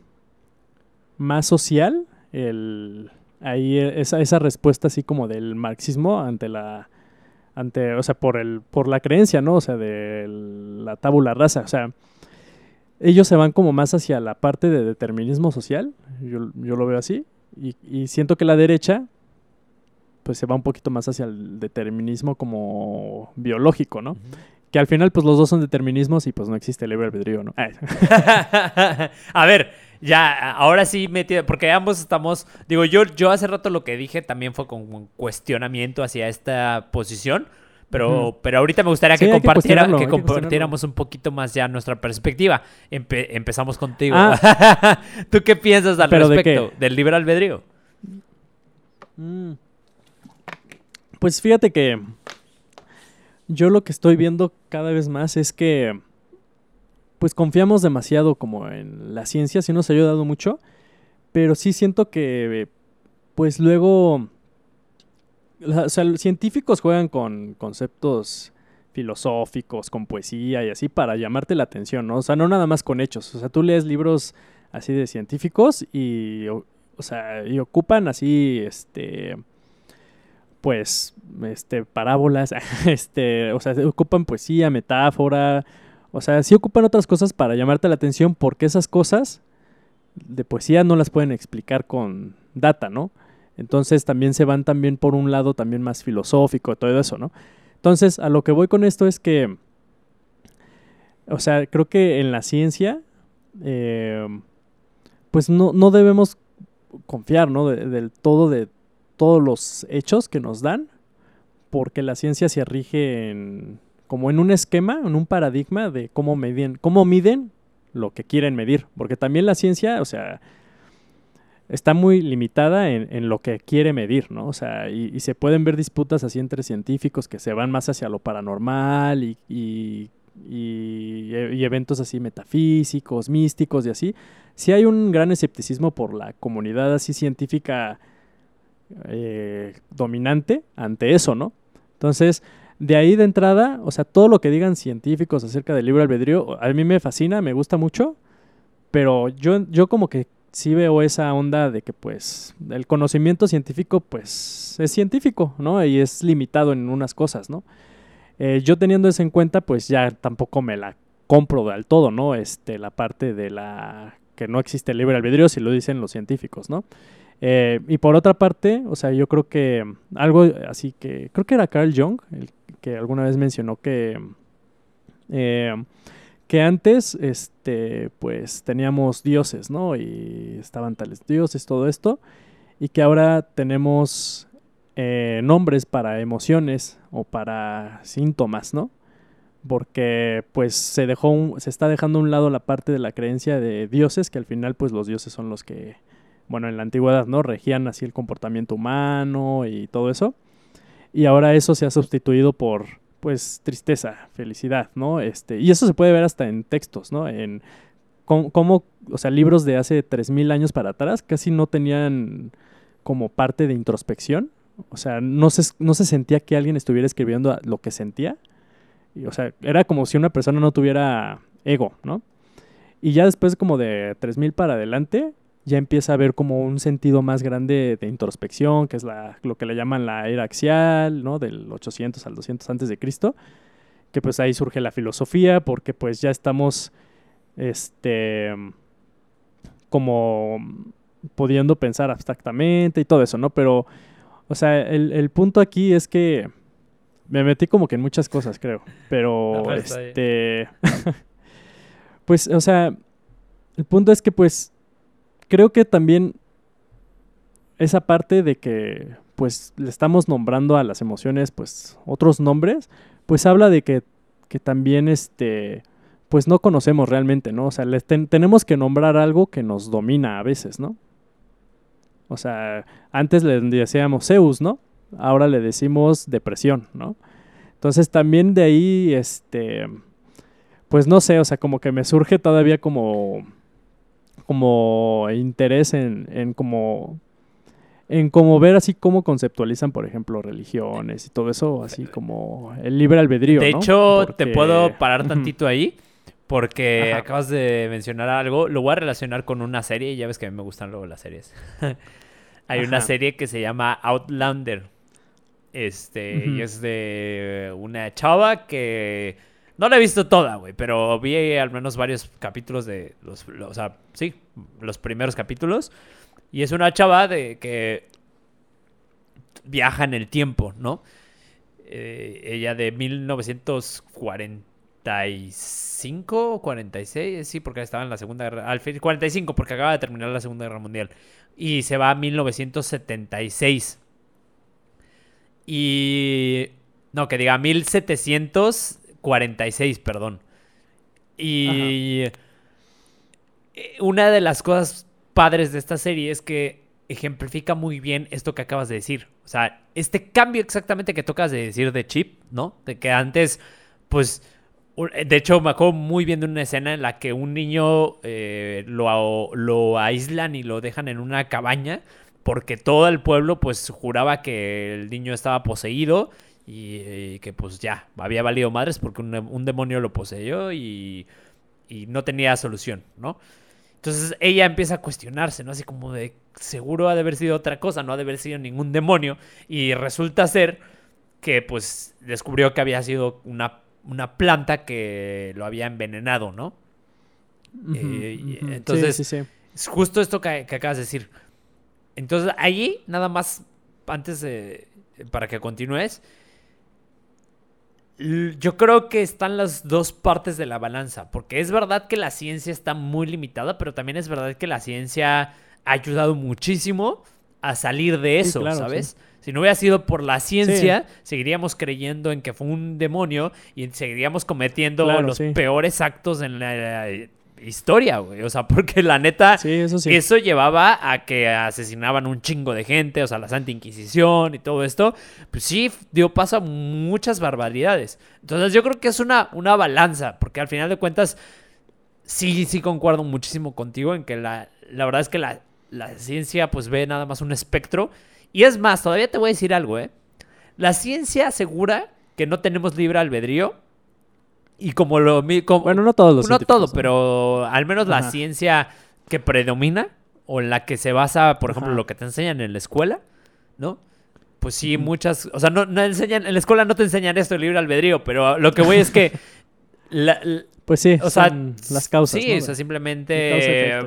más social el, ahí esa, esa respuesta así como del marxismo ante la ante, o sea, por el, por la creencia, ¿no? O sea, de la tabula rasa. O sea, ellos se van como más hacia la parte de determinismo social, yo, yo lo veo así, y, y, siento que la derecha, pues se va un poquito más hacia el determinismo como biológico, ¿no? Que al final, pues los dos son determinismos y pues no existe el libre albedrío, ¿no? a ver, ya, ahora sí metido, porque ambos estamos, digo, yo, yo hace rato lo que dije también fue con un cuestionamiento hacia esta posición, pero, pero ahorita me gustaría que, compartiera, que, compartiéramos un poquito más ya nuestra perspectiva. empezamos contigo. Ah. ¿Tú qué piensas al respecto del libre albedrío? Mm. Pues fíjate que yo lo que estoy viendo cada vez más es que pues confiamos demasiado como en la ciencia, sí nos ha ayudado mucho, pero sí siento que pues luego o sea, los científicos juegan con conceptos filosóficos, con poesía y así para llamarte la atención, ¿no? O sea, no nada más con hechos. O sea, tú lees libros así de científicos y, o, sea, y ocupan así, este, pues, este, parábolas, este, o sea, ocupan poesía, metáfora, o sea, sí ocupan otras cosas para llamarte la atención porque esas cosas de poesía no las pueden explicar con data, ¿no? Entonces también se van también por un lado también más filosófico, todo eso, ¿no? Entonces, a lo que voy con esto es que, o sea, creo que en la ciencia, eh, pues no, no, debemos confiar, ¿no? del todo de todos los hechos que nos dan, porque la ciencia se rige en, como en un esquema, en un paradigma de cómo miden, cómo miden lo que quieren medir, porque también la ciencia, o sea, está muy limitada en, lo que quiere medir, ¿no? O sea, y, se pueden ver disputas así entre científicos que se van más hacia lo paranormal y, y, eventos así metafísicos, místicos y así. Sí hay un gran escepticismo por la comunidad así científica eh, dominante ante eso, ¿no? Entonces, de ahí de entrada, o sea, todo lo que digan científicos acerca del libre albedrío, a mí me fascina, me gusta mucho, pero yo, yo como que sí veo esa onda de que pues el conocimiento científico pues es científico, ¿no? Y es limitado en unas cosas, ¿no? Eh, yo teniendo eso en cuenta pues ya tampoco me la compro del todo, ¿no? Este, la parte de la que no existe libre albedrío si lo dicen los científicos, ¿no? Eh, y por otra parte, o sea, yo creo que algo así que, creo que era Carl Jung, el que alguna vez mencionó que... Eh, que antes, este, pues teníamos dioses, ¿no? Y estaban tales dioses, todo esto, y que ahora tenemos eh, nombres para emociones o para síntomas, ¿no? Porque pues se dejó se está dejando a un lado la parte de la creencia de dioses, que al final pues los dioses son los que, bueno, en la antigüedad, ¿no? Regían así el comportamiento humano y todo eso. Y ahora eso se ha sustituido por pues tristeza, felicidad, ¿no? Este, y eso se puede ver hasta en textos, ¿no? En cómo, o sea, libros de hace 3000 años para atrás casi no tenían como parte de introspección, o sea, no se, no se sentía que alguien estuviera escribiendo lo que sentía. Y, o sea, era como si una persona no tuviera ego, ¿no? Y ya después como de 3000 para adelante, ya empieza a haber como un sentido más grande de introspección, que es la, lo que le llaman la era axial, ¿no? Del 800 al 200 antes de Cristo, que pues ahí surge la filosofía, porque pues ya estamos, este, como pudiendo pensar abstractamente y todo eso, ¿no? Pero, o sea, el, el punto aquí es que me metí como que en muchas cosas, creo, pero, este, pues, o sea, el punto es que pues creo que también esa parte de que pues le estamos nombrando a las emociones pues otros nombres, pues habla de que, que también este pues no conocemos realmente, ¿no? O sea, tenemos que nombrar algo que nos domina a veces, ¿no? O sea, antes le decíamos Zeus, ¿no? Ahora le decimos depresión, ¿no? Entonces también de ahí, este, pues no sé, o sea, como que me surge todavía como como interés en, en como en como ver así cómo conceptualizan, por ejemplo, religiones y todo eso, así como el libre albedrío. De hecho, te puedo parar tantito ahí, porque acabas de mencionar algo. Lo voy a relacionar con una serie, y ya ves que a mí me gustan luego las series. Hay una serie que se llama Outlander. Este, y es de una chava que no la he visto toda, güey, pero vi al menos varios capítulos de los, o sea, sí, los primeros capítulos. Y es una chava de que viaja en el tiempo, ¿no? Eh, ella de 1945 o 46, sí, porque estaba en la Segunda Guerra, al 45 porque acaba de terminar la Segunda Guerra Mundial. Y se va a 1976. Y no, que diga 1700 46, perdón. Y una de las cosas padres de esta serie es que ejemplifica muy bien esto que acabas de decir. O sea, este cambio exactamente que tocas de decir de Chip, ¿no? De que antes, pues, de hecho me acuerdo muy bien de una escena en la que un niño eh, lo, lo aíslan y lo dejan en una cabaña porque todo el pueblo pues juraba que el niño estaba poseído y, que pues ya, había valido madres porque un, demonio lo poseyó y, y, no tenía solución, ¿no? Entonces ella empieza a cuestionarse, ¿no? Así como de, seguro ha de haber sido otra cosa, no ha de haber sido ningún demonio. Y resulta ser que pues descubrió que había sido una, una planta que lo había envenenado, ¿no? Eh, entonces, Es justo esto que, que acabas de decir. Entonces, ahí, nada más, antes de, para que continúes, yo creo que están las dos partes de la balanza, porque es verdad que la ciencia está muy limitada, pero también es verdad que la ciencia ha ayudado muchísimo a salir de Sí, eso, claro, ¿sabes? Si no hubiera sido por la ciencia, seguiríamos creyendo en que fue un demonio y seguiríamos cometiendo Claro, los peores actos en la, historia, güey. O sea, porque la neta, Sí, eso sí. eso llevaba a que asesinaban un chingo de gente, o sea, la Santa Inquisición y todo esto. Pues sí, dio paso a muchas barbaridades. Entonces yo creo que es una, una balanza, porque al final de cuentas, sí, sí concuerdo muchísimo contigo en que la, la verdad es que la, la ciencia pues ve nada más un espectro. Y es más, todavía te voy a decir algo, ¿eh? La ciencia asegura que no tenemos libre albedrío. Y como lo... como- Bueno, no todos los no todo, pero al menos la ciencia que predomina o en la que se basa, por ejemplo, Ajá. lo que te enseñan en la escuela, ¿no? Pues sí, muchas, o sea, no, no enseñan, en la escuela no te enseñan esto, el libre albedrío, pero lo que voy es que, la- la- Pues sí, o sea, son las causas. sí, ¿no? o sea, simplemente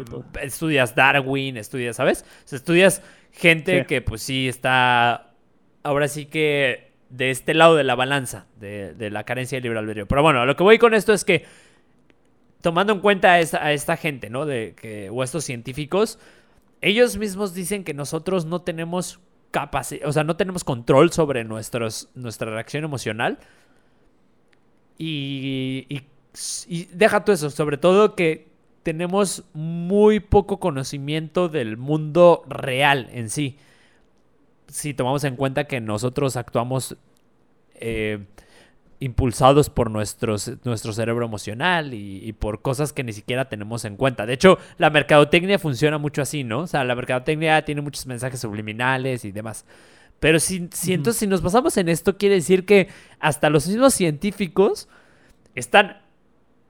estudias Darwin, estudias, ¿sabes? O sea, estudias gente Sí. que pues sí está, ahora sí que de este lado de la balanza, de, de la carencia de libre albedrío. Pero bueno, lo que voy con esto es que, tomando en cuenta a esta, a esta gente, ¿no? De que, o estos científicos, ellos mismos dicen que nosotros no tenemos capacidad, o sea, no tenemos control sobre nuestros, nuestra reacción emocional. Y, y, y deja tú eso, sobre todo que tenemos muy poco conocimiento del mundo real en sí. Si tomamos en cuenta que nosotros actuamos eh, impulsados por nuestros, nuestro cerebro emocional y, y por cosas que ni siquiera tenemos en cuenta. De hecho, la mercadotecnia funciona mucho así, ¿no? O sea, la mercadotecnia tiene muchos mensajes subliminales y demás. Pero si, si Ujú. entonces si nos basamos en esto, quiere decir que hasta los mismos científicos están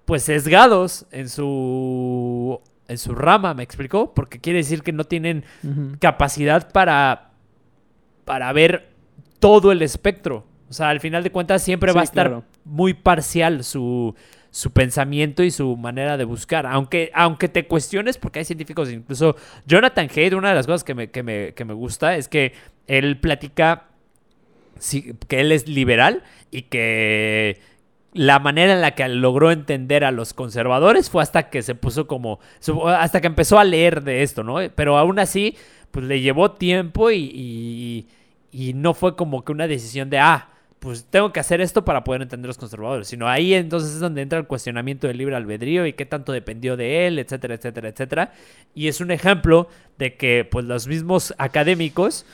pues sesgados en su en su rama, ¿me explicó? Porque quiere decir que no tienen capacidad para para ver todo el espectro. O sea, al final de cuentas siempre va a estar claro. muy parcial su, su pensamiento y su manera de buscar. Aunque, aunque te cuestiones, porque hay científicos, incluso Jonathan Haidt, una de las cosas que me, que me, que me gusta es que él platica sí, que él es liberal y que la manera en la que logró entender a los conservadores fue hasta que se puso como, hasta que empezó a leer de esto, ¿no? Pero aún así, pues le llevó tiempo y, y, y no fue como que una decisión de, ah, pues tengo que hacer esto para poder entender los conservadores, sino ahí entonces es donde entra el cuestionamiento del libre albedrío y qué tanto dependió de él, etcétera, etcétera, etcétera. Y es un ejemplo de que pues los mismos académicos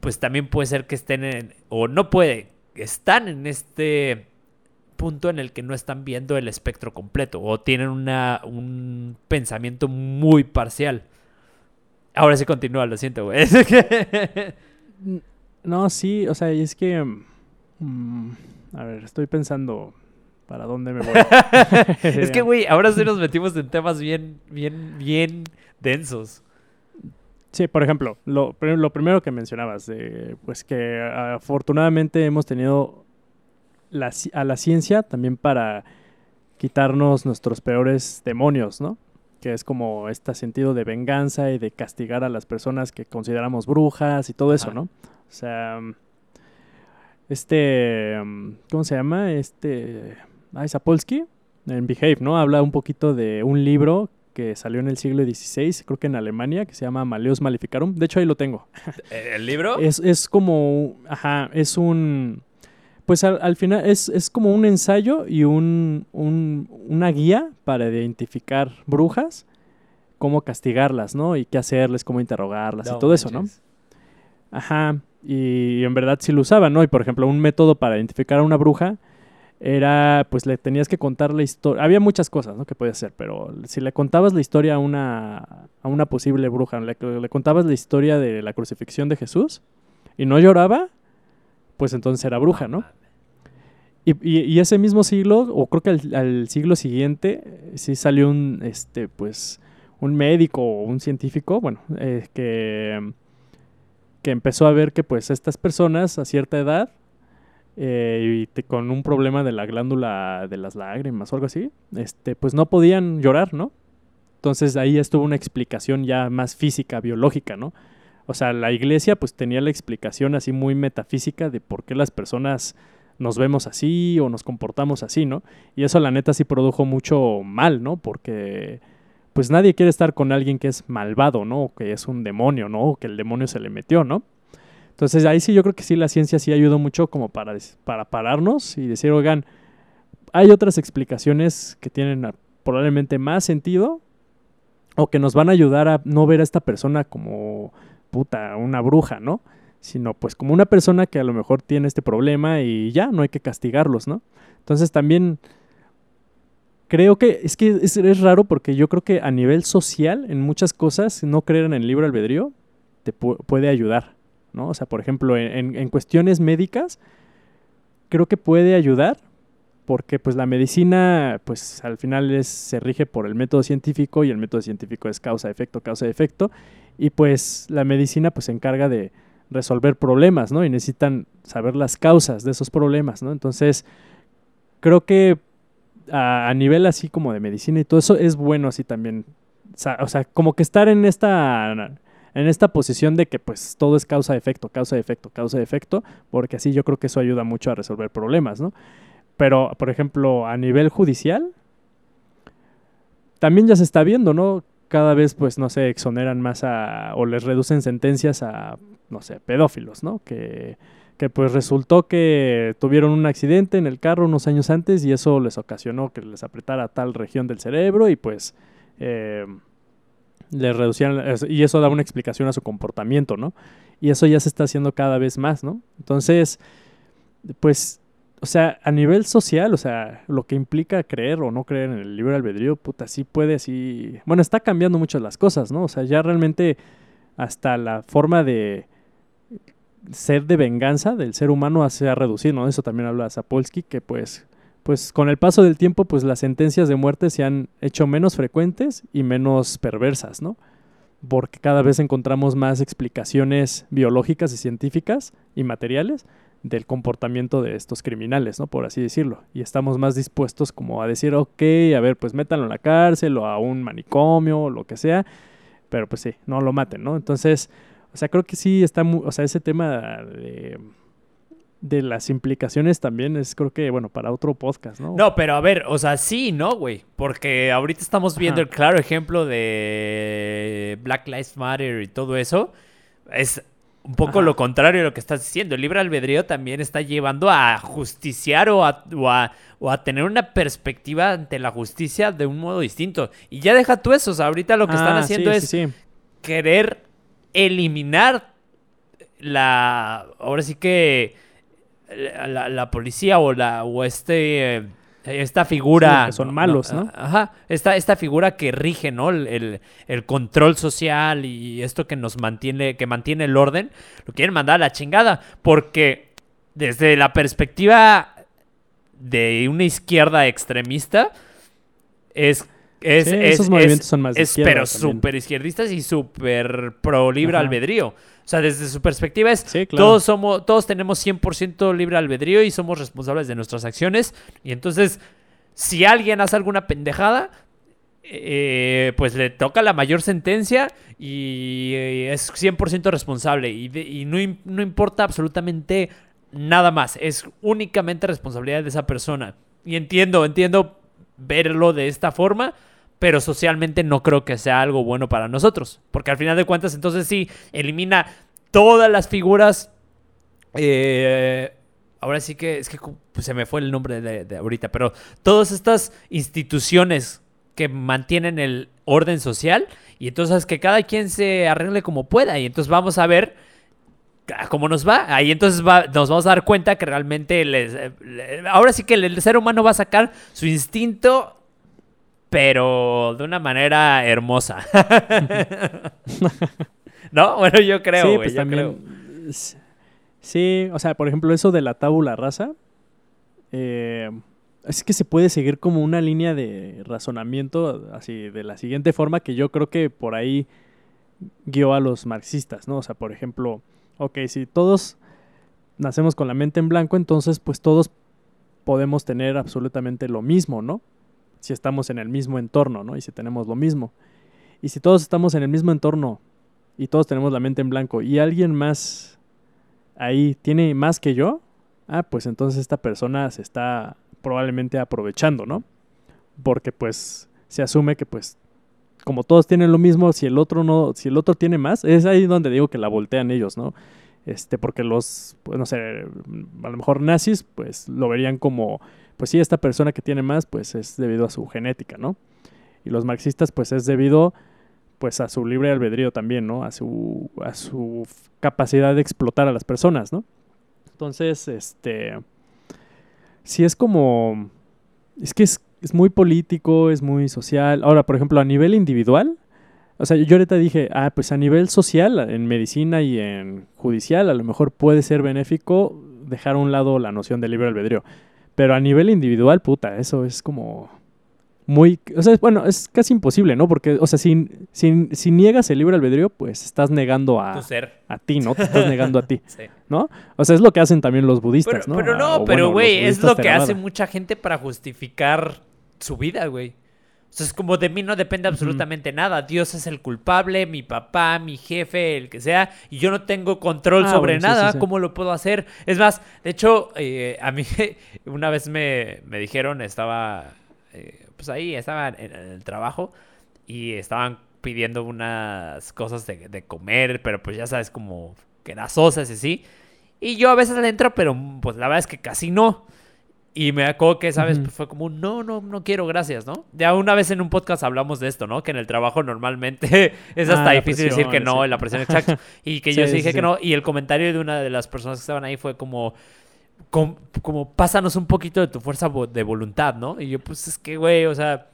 pues también puede ser que estén en, o no puede, están en este punto en el que no están viendo el espectro completo o tienen una, un pensamiento muy parcial. Ahora sí continúa, lo siento, güey. Que- No, sí, o sea, y es que. mm, a ver, estoy pensando para dónde me voy. es que, güey, ahora sí nos metimos en temas bien, bien, bien densos. Sí, por ejemplo, lo, pri- lo primero que mencionabas, de, pues que afortunadamente hemos tenido la a la ciencia también para quitarnos nuestros peores demonios, ¿no? Que es como este sentido de venganza y de castigar a las personas que consideramos brujas y todo eso. ¿no? O sea, este, mm, ¿cómo se llama? Este, ay, Sapolsky, en Behave, ¿no? Habla un poquito de un libro que salió en el siglo XVI, creo que en Alemania, que se llama Maleus Maleficarum. De hecho, ahí lo tengo. ¿El libro? Es, es como, ajá, es un, pues al, al final es, es como un ensayo y un, un- una guía para identificar brujas, cómo castigarlas, ¿no? Y qué hacerles, cómo interrogarlas y todo eso, ¿no? Ajá, y en verdad sí lo usaban, ¿no? Y por ejemplo, un método para identificar a una bruja era, pues le tenías que contar la historia. Había muchas cosas, ¿no? Que podías hacer, pero si le contabas la historia a una, a una posible bruja, le, le contabas la historia de la crucifixión de Jesús y no lloraba, pues entonces era bruja, ¿no? Y, y- y ese mismo siglo, o creo que al, al siglo siguiente, sí salió un, este, pues, un médico o un científico, bueno, eh, que, que empezó a ver que, pues, estas personas a cierta edad eh, y te- con un problema de la glándula de las lágrimas o algo así, este, pues no podían llorar, ¿no? Entonces ahí estuvo una explicación ya más física, biológica, ¿no? O sea, la iglesia pues tenía la explicación así muy metafísica de por qué las personas nos vemos así o nos comportamos así, ¿no? Y eso la neta sí produjo mucho mal, ¿no? Porque pues nadie quiere estar con alguien que es malvado, ¿no? O que es un demonio, ¿no? O que el demonio se le metió, ¿no? Entonces ahí sí yo creo que sí la ciencia sí ayudó mucho como para, para pararnos y decir, oigan, hay otras explicaciones que tienen probablemente más sentido o que nos van a ayudar a no ver a esta persona como puta, una bruja, ¿no? Sino pues como una persona que a lo mejor tiene este problema y ya, no hay que castigarlos, ¿no? Entonces también creo que es que es, raro porque yo creo que a nivel social, en muchas cosas, no creer en el libro albedrío te puede ayudar, ¿no? O sea, por ejemplo, en, cuestiones médicas, creo que puede ayudar porque pues la medicina pues al final se rige por el método científico y el método científico es causa-efecto, causa-efecto y pues la medicina pues se encarga de resolver problemas, ¿no? Y necesitan saber las causas de esos problemas, ¿no? Entonces creo que a, nivel así como de medicina y todo eso es bueno así también, o sea, como que estar en esta en esta posición de que pues todo es causa-efecto, causa-efecto, causa-efecto, porque así yo creo que eso ayuda mucho a resolver problemas, ¿no? Pero, por ejemplo, a nivel judicial, también ya se está viendo, ¿no? Cada vez, pues, no sé, exoneran más a, o les reducen sentencias a, no sé, pedófilos, ¿no? Que, que pues resultó que tuvieron un accidente en el carro unos años antes y eso les ocasionó que les apretara tal región del cerebro y pues eh, les reducían, y eso da una explicación a su comportamiento, ¿no? Y eso ya se está haciendo cada vez más, ¿no? Entonces, pues o sea, a nivel social, o sea, lo que implica creer o no creer en el libre albedrío, puta, sí puede, así... Bueno, está cambiando muchas las cosas, ¿no? O sea, ya realmente hasta la forma de ser de venganza del ser humano se ha reducido, ¿no? Eso también habla Sapolsky, que pues, pues con el paso del tiempo, pues las sentencias de muerte se han hecho menos frecuentes y menos perversas, ¿no? Porque cada vez encontramos más explicaciones biológicas y científicas y materiales del comportamiento de estos criminales, ¿no? Por así decirlo. Y estamos más dispuestos como a decir, ok, a ver, pues métanlo en la cárcel o a un manicomio o lo que sea, pero pues sí, no lo maten, ¿no? Entonces, o sea, creo que sí está, muy, o sea, ese tema de, de las implicaciones también es, creo que, bueno, para otro podcast, ¿no? No, pero a ver, o sea, sí, ¿no, güey? Porque ahorita estamos viendo el claro ejemplo de Black Lives Matter y todo eso. Es un poco lo contrario de lo que estás diciendo. El libre albedrío también está llevando a justiciar o a, o a, tener una perspectiva ante la justicia de un modo distinto. Y ya deja tú eso. O sea, ahorita lo que están ah, haciendo es querer eliminar la. Ahora sí que. La, policía o la. o este. Eh, esta figura. son malos, ¿no? Ajá. Esta, esta figura que rige, ¿no? El, control social y esto que nos mantiene, que mantiene el orden, lo quieren mandar a la chingada. Porque desde la perspectiva de una izquierda extremista, es. Es, esos movimientos son más de pero súper izquierdistas y súper pro libre albedrío. O sea, desde su perspectiva es, todos, somos, todos tenemos 100% libre albedrío y somos responsables de nuestras acciones. Y entonces, si alguien hace alguna pendejada, eh, pues le toca la mayor sentencia y eh, es 100% responsable. Y, no, no importa absolutamente nada más. Es únicamente responsabilidad de esa persona. Y entiendo, entiendo verlo de esta forma pero socialmente no creo que sea algo bueno para nosotros. Porque al final de cuentas, entonces sí, elimina todas las figuras. Eh, ahora sí que es que pues, se me fue el nombre de, ahorita, pero todas estas instituciones que mantienen el orden social y entonces que cada quien se arregle como pueda y entonces vamos a ver cómo nos va. Ahí entonces nos vamos a dar cuenta que realmente les, ahora sí que el ser humano va a sacar su instinto pero de una manera hermosa. ¿No? Bueno, yo creo, sí, pues también, Sí, o sea, por ejemplo, eso de la tabula rasa, eh, es que se puede seguir como una línea de razonamiento así de la siguiente forma que yo creo que por ahí guió a los marxistas, ¿no? O sea, por ejemplo, ok, si todos nacemos con la mente en blanco, entonces pues todos podemos tener absolutamente lo mismo, ¿no? Si estamos en el mismo entorno, ¿no? Y si tenemos lo mismo. Y si todos estamos en el mismo entorno y todos tenemos la mente en blanco y alguien más ahí tiene más que yo, ah, pues entonces esta persona se está probablemente aprovechando, ¿no? Porque pues se asume que pues como todos tienen lo mismo, si el otro no, si el otro tiene más, es ahí donde digo que la voltean ellos, ¿no? Este, porque los, pues, no sé, a lo mejor nazis, pues lo verían como, pues sí, esta persona que tiene más, pues es debido a su genética, ¿no? Y los marxistas, pues es debido, pues a su libre albedrío también, ¿no? A su, a su capacidad de explotar a las personas, ¿no? Entonces, este, sí es como, es que es, es muy político, es muy social. Ahora, por ejemplo, a nivel individual, o sea, yo ahorita dije, ah, pues a nivel social, en medicina y en judicial, a lo mejor puede ser benéfico dejar a un lado la noción de libre albedrío. Pero a nivel individual, puta, eso es como muy... O sea, bueno, es casi imposible, ¿no? Porque, o sea, si, si, si niegas el libre albedrío, pues estás negando a, Tu ser. a ti, ¿no? Te estás negando a ti, Sí. ¿no? O sea, es lo que hacen también los budistas, Pero, ¿no? pero Ah, no, o pero güey, es lo que hace mucha gente para justificar su vida, güey. O sea, es como de mí no depende absolutamente nada. Dios es el culpable, mi papá, mi jefe, el que sea, y yo no tengo control Ah, sobre bueno, sí, nada. sí, sí. ¿Cómo lo puedo hacer? Es más, de hecho, eh, a mí una vez me, me dijeron, estaba, eh, pues ahí, estaba en, en el trabajo y estaban pidiendo unas cosas de, de comer, pero pues ya sabes, como grasosas y así. Y yo a veces le entro, pero pues la verdad es que casi no. Y me acuerdo que Ujú. pues, fue como, un, no, no, no quiero, gracias, ¿no? Ya una vez en un podcast hablamos de esto, ¿no? Que en el trabajo normalmente es Ah, hasta la difícil decir que no, sí. la presión exacta. Y que Sí, yo sí dije sí. que no. Y el comentario de una de las personas que estaban ahí fue como, com- como, pásanos un poquito de tu fuerza de voluntad, ¿no? Y yo, pues es que, güey, o sea...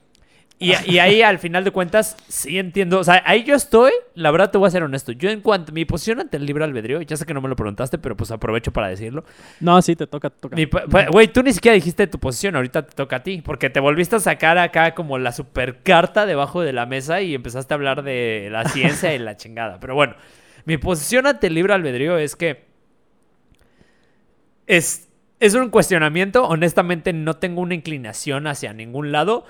Y, y ahí, al final de cuentas, sí entiendo. O sea, ahí yo estoy, la verdad te voy a ser honesto. Yo en cuanto mi posición ante el libre albedrío, ya sé que no me lo preguntaste, pero pues aprovecho para decirlo. No, sí, te toca, te toca. Mi Güey, tú ni siquiera dijiste tu posición, ahorita te toca a ti, porque te volviste a sacar acá como la super carta debajo de la mesa y empezaste a hablar de la ciencia y la chingada. Pero bueno, mi posición ante el libre albedrío es que es, es un cuestionamiento, honestamente no tengo una inclinación hacia ningún lado.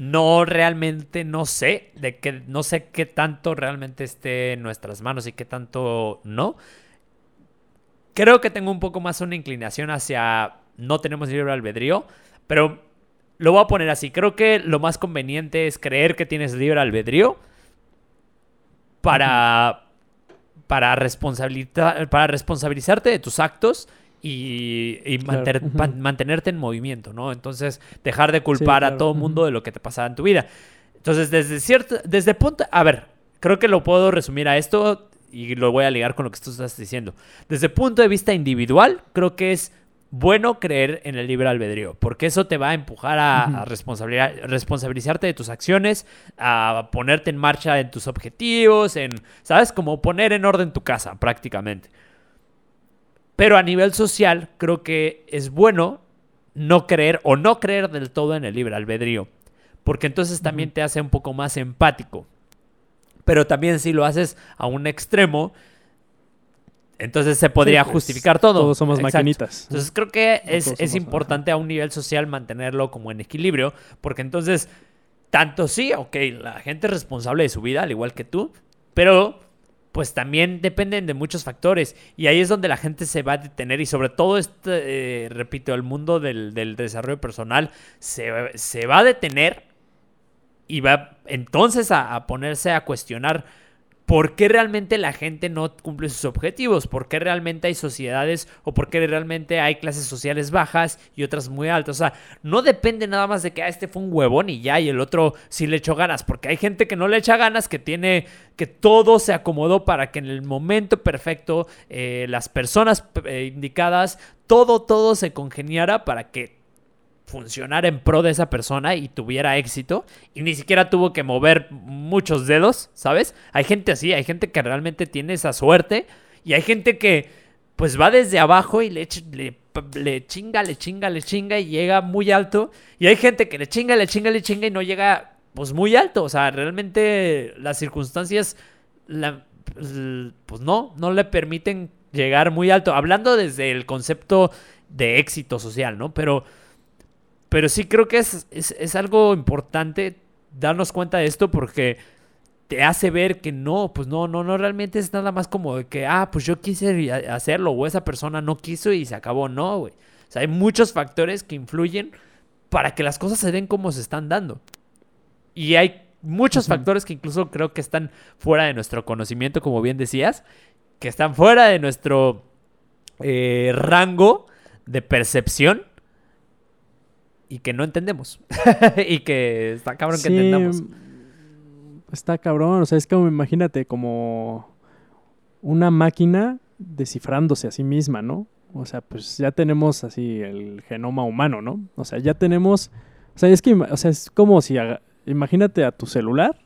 No realmente no sé de que no sé qué tanto realmente esté en nuestras manos y qué tanto no. Creo que tengo un poco más una inclinación hacia no tenemos libre albedrío, pero lo voy a poner así. Creo que lo más conveniente es creer que tienes libre albedrío para, para, responsabilita- para responsabilizarte de tus actos y, y Claro, manter- ujú. pan- mantenerte en movimiento, ¿no? Entonces, dejar de culpar a claro, todo ujú. mundo de lo que te pasaba en tu vida. Entonces, desde cierto, desde punto, a ver, creo que lo puedo resumir a esto y lo voy a ligar con lo que tú estás diciendo. Desde el punto de vista individual, creo que es bueno creer en el libre albedrío, porque eso te va a empujar a, a responsabilidad- responsabilizarte de tus acciones, a ponerte en marcha en tus objetivos, en, ¿sabes? Como poner en orden tu casa, prácticamente. Pero a nivel social, creo que es bueno no creer o no creer del todo en el libre albedrío, porque entonces también te hace un poco más empático. Pero también si lo haces a un extremo, entonces se podría Sí, pues, justificar todo. Todos somos Exacto. maquinitas. Entonces creo que No es, importante a un nivel social mantenerlo como en equilibrio, porque entonces, tanto sí, ok, la gente es responsable de su vida, al igual que tú, pero pues también dependen de muchos factores. Y ahí es donde la gente se va a detener. Y sobre todo este, eh, repito, el mundo del, del desarrollo personal se, se va a detener y va entonces a, a ponerse a cuestionar por qué realmente la gente no cumple sus objetivos, por qué realmente hay sociedades o por qué realmente hay clases sociales bajas y otras muy altas. O sea, no depende nada más de que ah, este fue un huevón y ya, y el otro sí le echó ganas, porque hay gente que no le echa ganas, que tiene, que todo se acomodó para que en el momento perfecto eh, las personas eh, indicadas, todo, todo se congeniara para que funcionara en pro de esa persona y tuviera éxito y ni siquiera tuvo que mover muchos dedos, ¿sabes? Hay gente así, hay gente que realmente tiene esa suerte y hay gente que pues va desde abajo y le, le, chinga, le chinga, le chinga y llega muy alto y hay gente que le chinga, le chinga, le chinga y no llega pues muy alto, o sea, realmente las circunstancias la- pues no, no le permiten llegar muy alto, hablando desde el concepto de éxito social, ¿no? Pero Pero sí creo que es, es, es algo importante darnos cuenta de esto porque te hace ver que no, pues no, no, no, realmente es nada más como de que, ah, pues yo quise hacerlo o esa persona no quiso y se acabó, no, güey. O sea, hay muchos factores que influyen para que las cosas se den como se están dando. Y hay muchos factores que incluso creo que están fuera de nuestro conocimiento, como bien decías, que están fuera de nuestro eh, rango de percepción y que no entendemos. y que está cabrón que entendamos. Está cabrón, o sea, es como, imagínate, como una máquina descifrándose a sí misma, ¿no? O sea, pues ya tenemos así el genoma humano, ¿no? O sea, ya tenemos, o sea, es que, o sea, es como si, imagínate a tu celular,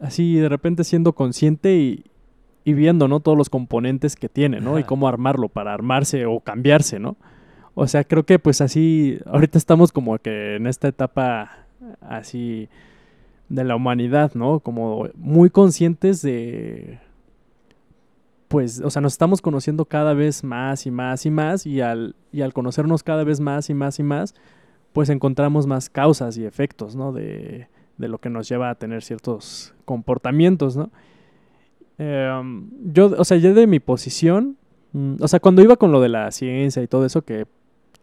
así de repente siendo consciente y, y viendo, ¿no? Todos los componentes que tiene, ¿no? Y cómo armarlo para armarse o cambiarse, ¿no? O sea, creo que pues así, ahorita estamos como que en esta etapa así de la humanidad, ¿no? Como muy conscientes de, pues, o sea, nos estamos conociendo cada vez más y más y más y al, y al conocernos cada vez más y más y más, pues encontramos más causas y efectos, ¿no? De, de lo que nos lleva a tener ciertos comportamientos, ¿no? Em, yo, o sea, yo de mi posición, mm, o sea, cuando iba con lo de la ciencia y todo eso, que,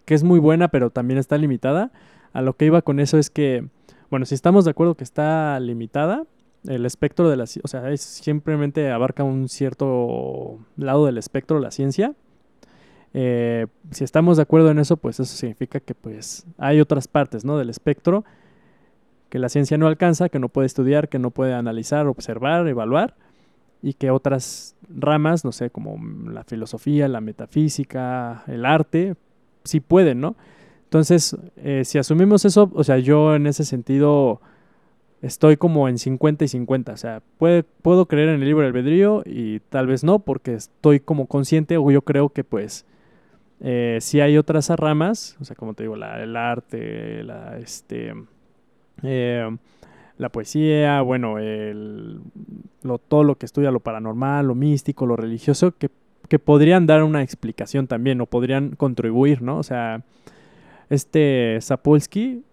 que es muy buena, pero también está limitada, a lo que iba con eso es que bueno, si estamos de acuerdo que está limitada, el espectro de la o sea, es, simplemente abarca un cierto lado del espectro la ciencia. Eh, si estamos de acuerdo en eso, pues eso significa que pues hay otras partes ¿no? del espectro que la ciencia no alcanza, que no puede estudiar, que no puede analizar, observar, evaluar, y que otras ramas, no sé, como la filosofía, la metafísica, el arte, sí pueden, ¿no? Entonces, eh, si asumimos eso, o sea, yo en ese sentido estoy como en 50 y 50. O sea, puedo creer en el libre albedrío y tal vez no, porque estoy como consciente o yo creo que pues eh, si hay otras ramas, o sea, como te digo, el arte, la, este, eh, la poesía, bueno, el, lo, todo lo que estudia lo paranormal, lo místico, lo religioso, que, que podrían dar una explicación también o podrían contribuir, ¿no? O sea, este Sapolsky,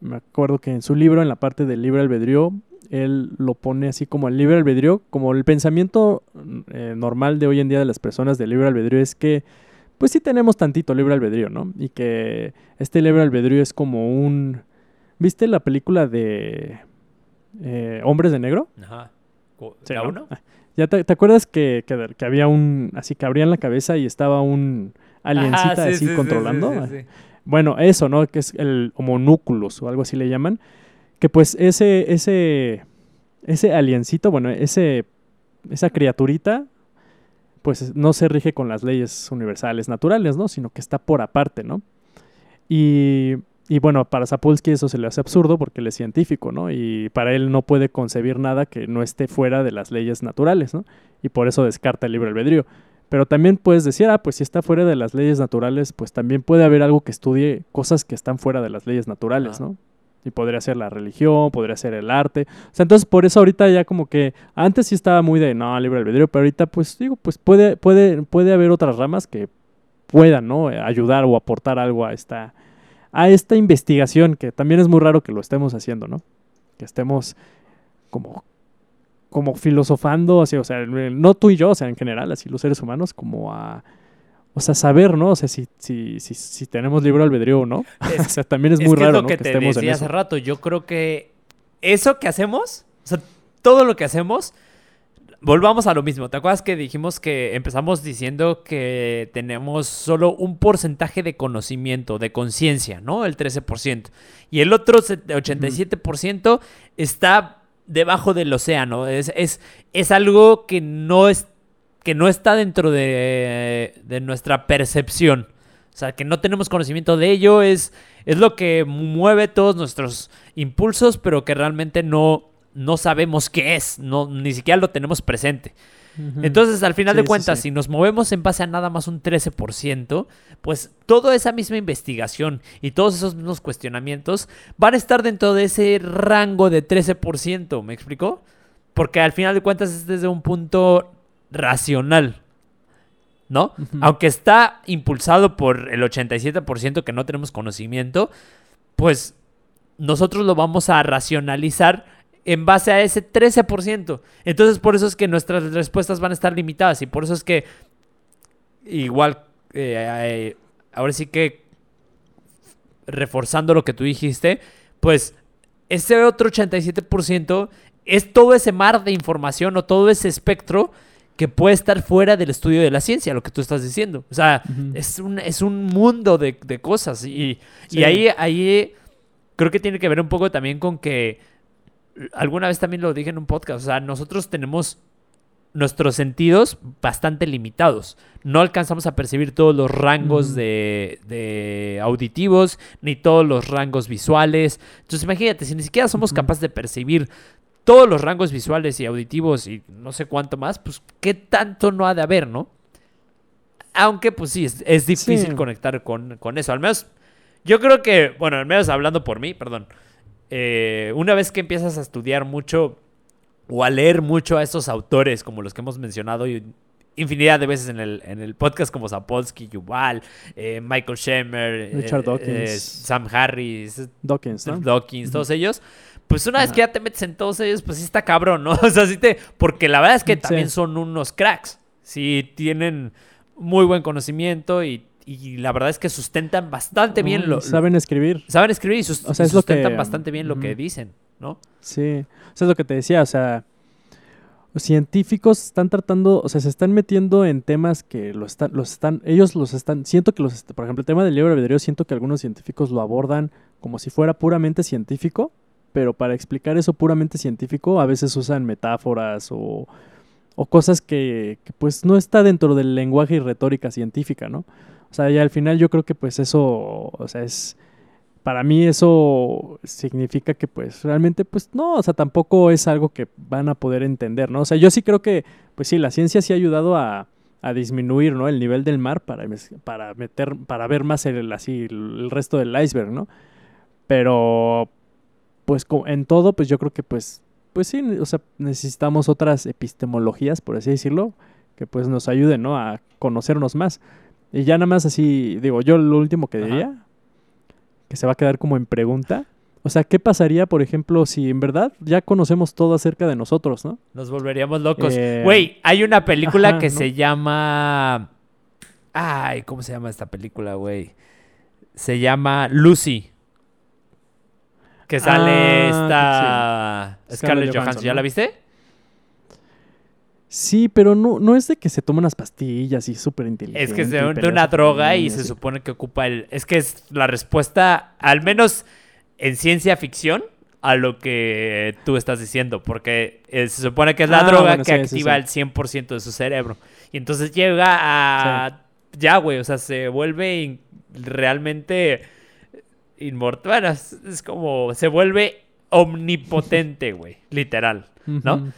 me acuerdo que en su libro, en la parte del libre albedrío, él lo pone así como el libre albedrío, como el pensamiento eh, normal de hoy en día de las personas del libre albedrío es que, pues sí tenemos tantito libre albedrío, ¿no? Y que este libre albedrío es como un... ¿Viste la película de eh, Hombres de Negro? Ajá. ¿Sí, uno? ¿Ya te, acuerdas que, que, había un... Así que abrían la cabeza y estaba un aliencita así controlando? Sí, bueno, eso, ¿no? Que es el homonúculos o algo así le llaman. Que pues ese, ese, ese aliencito, bueno, ese, esa criaturita, pues no se rige con las leyes universales naturales, ¿no? Sino que está por aparte, ¿no? Y, y bueno, para Sapolsky eso se le hace absurdo porque él es científico, ¿no? Y para él no puede concebir nada que no esté fuera de las leyes naturales, ¿no? Y por eso descarta el libre albedrío. Pero también puedes decir, ah, pues si está fuera de las leyes naturales, pues también puede haber algo que estudie cosas que están fuera de las leyes naturales, ¿no? Y podría ser la religión, podría ser el arte. O sea, entonces por eso ahorita ya como que antes sí estaba muy de no, libre albedrío, pero ahorita pues digo, pues puede, puede, puede haber otras ramas que puedan, ¿no? Ayudar o aportar algo a esta, a esta investigación, que también es muy raro que lo estemos haciendo, ¿no? Que estemos como como filosofando, así, o sea, no tú y yo, o sea, en general, así los seres humanos, como a, o sea, saber, ¿no? O sea, si, si, si, si tenemos libre albedrío o no. o sea, también es muy raro, lo que, te decía hace rato, yo creo que eso que hacemos, o sea, todo lo que hacemos, volvamos a lo mismo. ¿Te acuerdas que dijimos que empezamos diciendo que tenemos solo un porcentaje de conocimiento, de conciencia, ¿no? El 13%. Y el otro 87% está debajo del océano. Es, es, es algo que no, es, que no está dentro de, de, nuestra percepción. O sea, que no tenemos conocimiento de ello. Es, es lo que mueve todos nuestros impulsos, pero que realmente no, no sabemos qué es. No, ni siquiera lo tenemos presente. Entonces, al final de cuentas, si nos movemos en base a nada más un 13%, pues toda esa misma investigación y todos esos mismos cuestionamientos van a estar dentro de ese rango de 13%, ¿me explicó? Porque al final de cuentas es desde un punto racional. ¿no? Aunque está impulsado por el 87% que no tenemos conocimiento, pues nosotros lo vamos a racionalizar en base a ese 13%. Entonces, por eso es que nuestras respuestas van a estar limitadas y por eso es que igual, eh, eh, ahora sí que reforzando lo que tú dijiste, pues ese otro 87% es todo ese mar de información o todo ese espectro que puede estar fuera del estudio de la ciencia, lo que tú estás diciendo. O sea, es, un, es un mundo de, de cosas. Y, Sí. y ahí, ahí creo que tiene que ver un poco también con que alguna vez también lo dije en un podcast. O sea, nosotros tenemos nuestros sentidos bastante limitados. No alcanzamos a percibir todos los rangos de, de auditivos, ni todos los rangos visuales. Entonces imagínate, si ni siquiera somos capaces de percibir todos los rangos visuales y auditivos y no sé cuánto más, pues qué tanto no ha de haber, ¿no? Aunque pues sí, es, es difícil Sí. conectar con, con eso. Al menos, yo creo que, bueno, al menos hablando por mí, perdón, eh, una vez que empiezas a estudiar mucho o a leer mucho a estos autores como los que hemos mencionado y infinidad de veces en el, en el podcast como Sapolsky, Yuval, eh, Michael Shemer, Richard eh, Dawkins. Sam Harris, Dawkins, ¿no? Dawkins, todos ellos. Pues una vez que ya te metes en todos ellos, pues sí está cabrón, ¿no? O sea, sí te... Porque la verdad es que Sí. también son unos cracks. Sí tienen muy buen conocimiento y, y la verdad es que sustentan bastante bien Uy, lo... Saben escribir. saben escribir y, sus- O sea, lo que- sustentan bastante bien lo que Ujú. dicen, ¿no? Sí, o sea, es lo que te decía, o sea, los científicos están tratando, o sea, se están metiendo en temas que lo están, los están, ellos los están, siento que los, por ejemplo, el tema del libre albedrío, siento que algunos científicos lo abordan como si fuera puramente científico, pero para explicar eso puramente científico, a veces usan metáforas o, o cosas que, que, pues no está dentro del lenguaje y retórica científica, ¿no? O sea, y al final yo creo que pues eso, o sea, es para mí eso significa que pues realmente pues no, o sea, tampoco es algo que van a poder entender, ¿no? O sea, yo sí creo que pues sí, la ciencia sí ha ayudado a, disminuir, ¿no? El nivel del mar para, para meter, para ver más el, así, el resto del iceberg, ¿no? Pero pues en todo pues yo creo que pues, pues sí, o sea, necesitamos otras epistemologías, por así decirlo, que pues nos ayuden, ¿no? A conocernos más. Y ya nada más así, digo, yo lo último que Ajá. diría, que se va a quedar como en pregunta. O sea, ¿qué pasaría, por ejemplo, si en verdad ya conocemos todo acerca de nosotros, ¿no? Nos volveríamos locos. Eh, Güey, hay una película ajá, que ¿no? se llama... Ay, ¿cómo se llama esta película, güey? Se llama Lucy. Que sale Ah, esta sí. Scarlett Scarlett Johansson. Johansson, ¿Ya la viste? Sí, pero no, no es de que se toman unas pastillas y súper inteligente. Es que se pelea una droga y se supone que ocupa el... Es que es la respuesta, al menos en ciencia ficción, a lo que tú estás diciendo. Porque eh, se supone que es la Ah, droga bueno, que sí, sí, activa sí. el 100% de su cerebro. Y entonces llega a... Ya, güey, o sea, se vuelve in- realmente inmortal. Bueno, es, es como... Se vuelve omnipotente, güey. Literal. ¿no?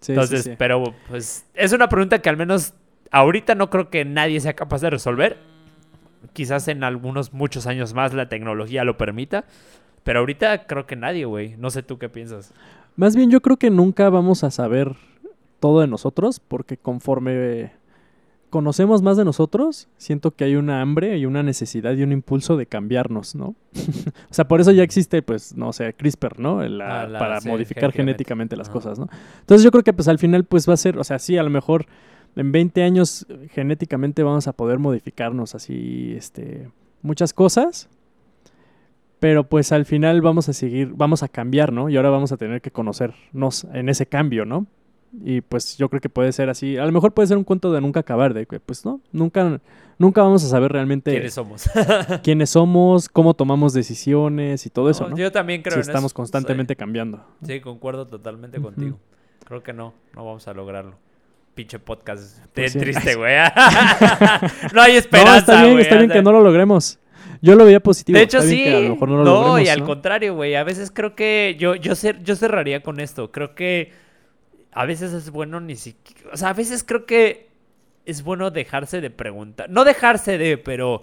Sí, Entonces, sí. pero pues es una pregunta que al menos ahorita no creo que nadie sea capaz de resolver. Quizás en algunos muchos años más la tecnología lo permita. Pero ahorita creo que nadie, güey. No sé tú qué piensas. Más bien yo creo que nunca vamos a saber todo de nosotros porque conforme conocemos más de nosotros, siento que hay una hambre y una necesidad y un impulso de cambiarnos, ¿no? o sea, por eso ya existe, pues, no sé, CRISPR, ¿no? La- Ah, la- para sí, modificar genéticamente. las Ajá. cosas, ¿no? Entonces yo creo que pues al final pues va a ser, o sea, sí, a lo mejor en 20 años eh, genéticamente vamos a poder modificarnos así, este, muchas cosas. Pero pues al final vamos a seguir, vamos a cambiar, ¿no? Y ahora vamos a tener que conocernos en ese cambio, ¿no? Y pues yo creo que puede ser así. A lo mejor puede ser un cuento de nunca acabar, de que pues no, nunca, nunca vamos a saber realmente ¿Quiénes somos? quiénes somos, cómo tomamos decisiones y todo eso, No. Yo también creo Si en eso. estamos constantemente cambiando. Sí, concuerdo totalmente contigo. Creo que no, no vamos a lograrlo. Pinche podcast. Pues sí. triste, güey. no hay esperanza, no, está bien, güey. está bien que no lo logremos. Yo lo veía positivo. De hecho, está sí. bien que a lo mejor no lo no, logremos, y al ¿no? contrario, güey. A veces creo que yo, yo, cer- yo cerraría con esto. Creo que a veces es bueno ni siquiera. O sea, a veces creo que es bueno dejarse de preguntar. No dejarse de, pero.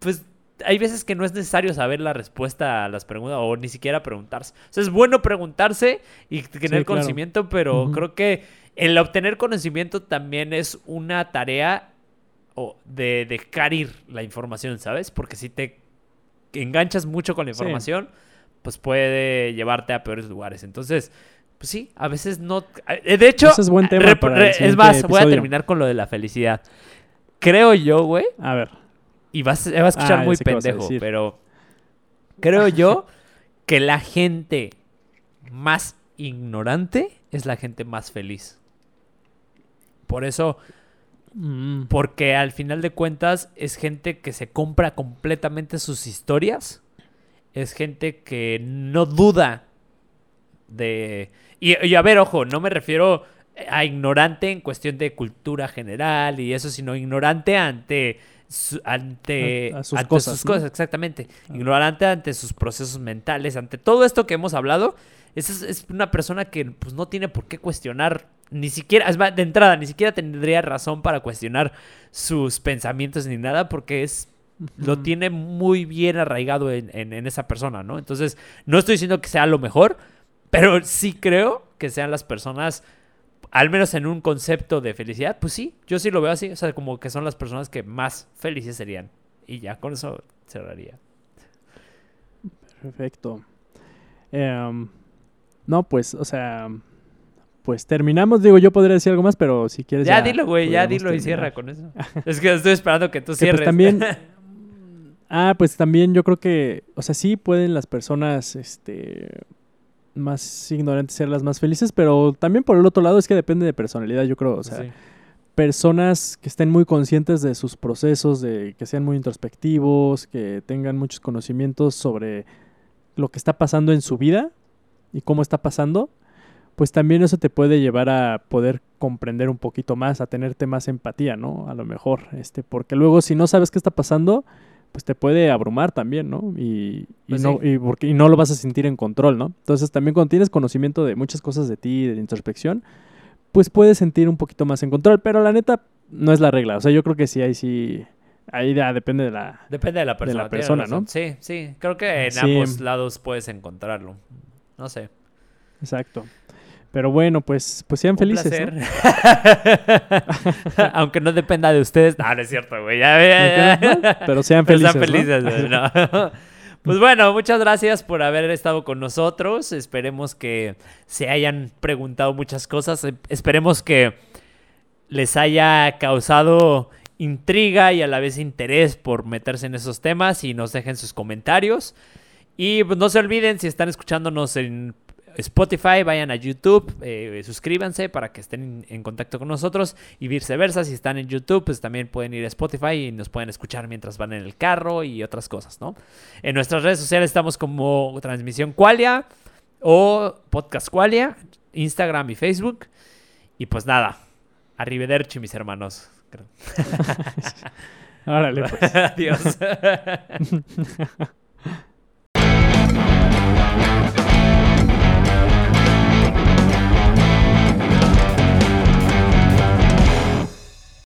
Pues hay veces que no es necesario saber la respuesta a las preguntas o ni siquiera preguntarse. O sea, es bueno preguntarse y tener conocimiento, pero creo que el obtener conocimiento también es una tarea de dejar ir la información, ¿sabes? Porque si te enganchas mucho con la Sí. información, pues puede llevarte a peores lugares. Entonces, pues sí, a veces no... eh, De hecho, es buen tema para re- es más, voy a terminar con lo de la felicidad. Creo yo, güey, A ver. y vas, va a escuchar Ah, muy pendejo, pero creo yo que la gente más ignorante es la gente más feliz. Por eso, Mm, porque al final de cuentas es gente que se compra completamente sus historias. Es gente que no duda de... Y, y a ver, ojo, no me refiero a ignorante en cuestión de cultura general y eso, sino ignorante ante... su- ante, A- a sus ante cosas, sus ¿no? cosas, exactamente. Ignorante ante sus procesos mentales, ante todo esto que hemos hablado. Es, es una persona que pues, no tiene por qué cuestionar, ni siquiera, es más, de entrada, ni siquiera tendría razón para cuestionar sus pensamientos ni nada, porque es lo tiene muy bien arraigado en, en- en esa persona, ¿no? Entonces, no estoy diciendo que sea lo mejor, pero sí creo que sean las personas, al menos en un concepto de felicidad, pues sí, yo sí lo veo así, o sea, como que son las personas que más felices serían. Y ya, con eso cerraría. Perfecto. Em, no, pues, o sea, pues terminamos. Digo, yo podría decir algo más, pero si quieres. Ya, dilo, güey, ya dilo y cierra con eso. es que estoy esperando que tú Que, cierres. pues, también. ah, pues también yo creo que, o sea, sí pueden las personas, este, más ignorantes ser las más felices, pero también por el otro lado es que depende de personalidad, yo creo. O sea, Sí. personas que estén muy conscientes de sus procesos, de que sean muy introspectivos, que tengan muchos conocimientos sobre lo que está pasando en su vida y cómo está pasando, pues también eso te puede llevar a poder comprender un poquito más, a tenerte más empatía, ¿no? A lo mejor, este, porque luego si no sabes qué está pasando, pues te puede abrumar también, ¿no? Y, y Pues no, sí. y, porque, y no lo vas a sentir en control, ¿no? Entonces también cuando tienes conocimiento de muchas cosas de ti, de introspección, pues puedes sentir un poquito más en control, pero la neta no es la regla. O sea, yo creo que sí, ahí sí, ahí ya depende de la... Depende de la persona. la tienes persona. ¿no? Sí, sí. Creo que en Sí. ambos lados puedes encontrarlo. No sé. Exacto. Pero bueno, pues, pues sean Un felices. Aunque no dependa de ustedes. No, no es cierto, güey. Ya, ya. Pero sean Pero felices. sean ¿no? felices, güey, no. Pues bueno, muchas gracias por haber estado con nosotros. Esperemos que se hayan preguntado muchas cosas. Eh, Esperemos que les haya causado intriga y a la vez interés por meterse en esos temas y nos dejen sus comentarios. Y pues, no se olviden, si están escuchándonos en Spotify, vayan a YouTube, eh, suscríbanse para que estén en, contacto con nosotros y viceversa, si están en YouTube, pues también pueden ir a Spotify y nos pueden escuchar mientras van en el carro y otras cosas, ¿no? En nuestras redes sociales estamos como Transmisión Qualia o Podcast Qualia, Instagram y Facebook. Y pues nada, arrivederci mis hermanos. Órale, pues. Adiós.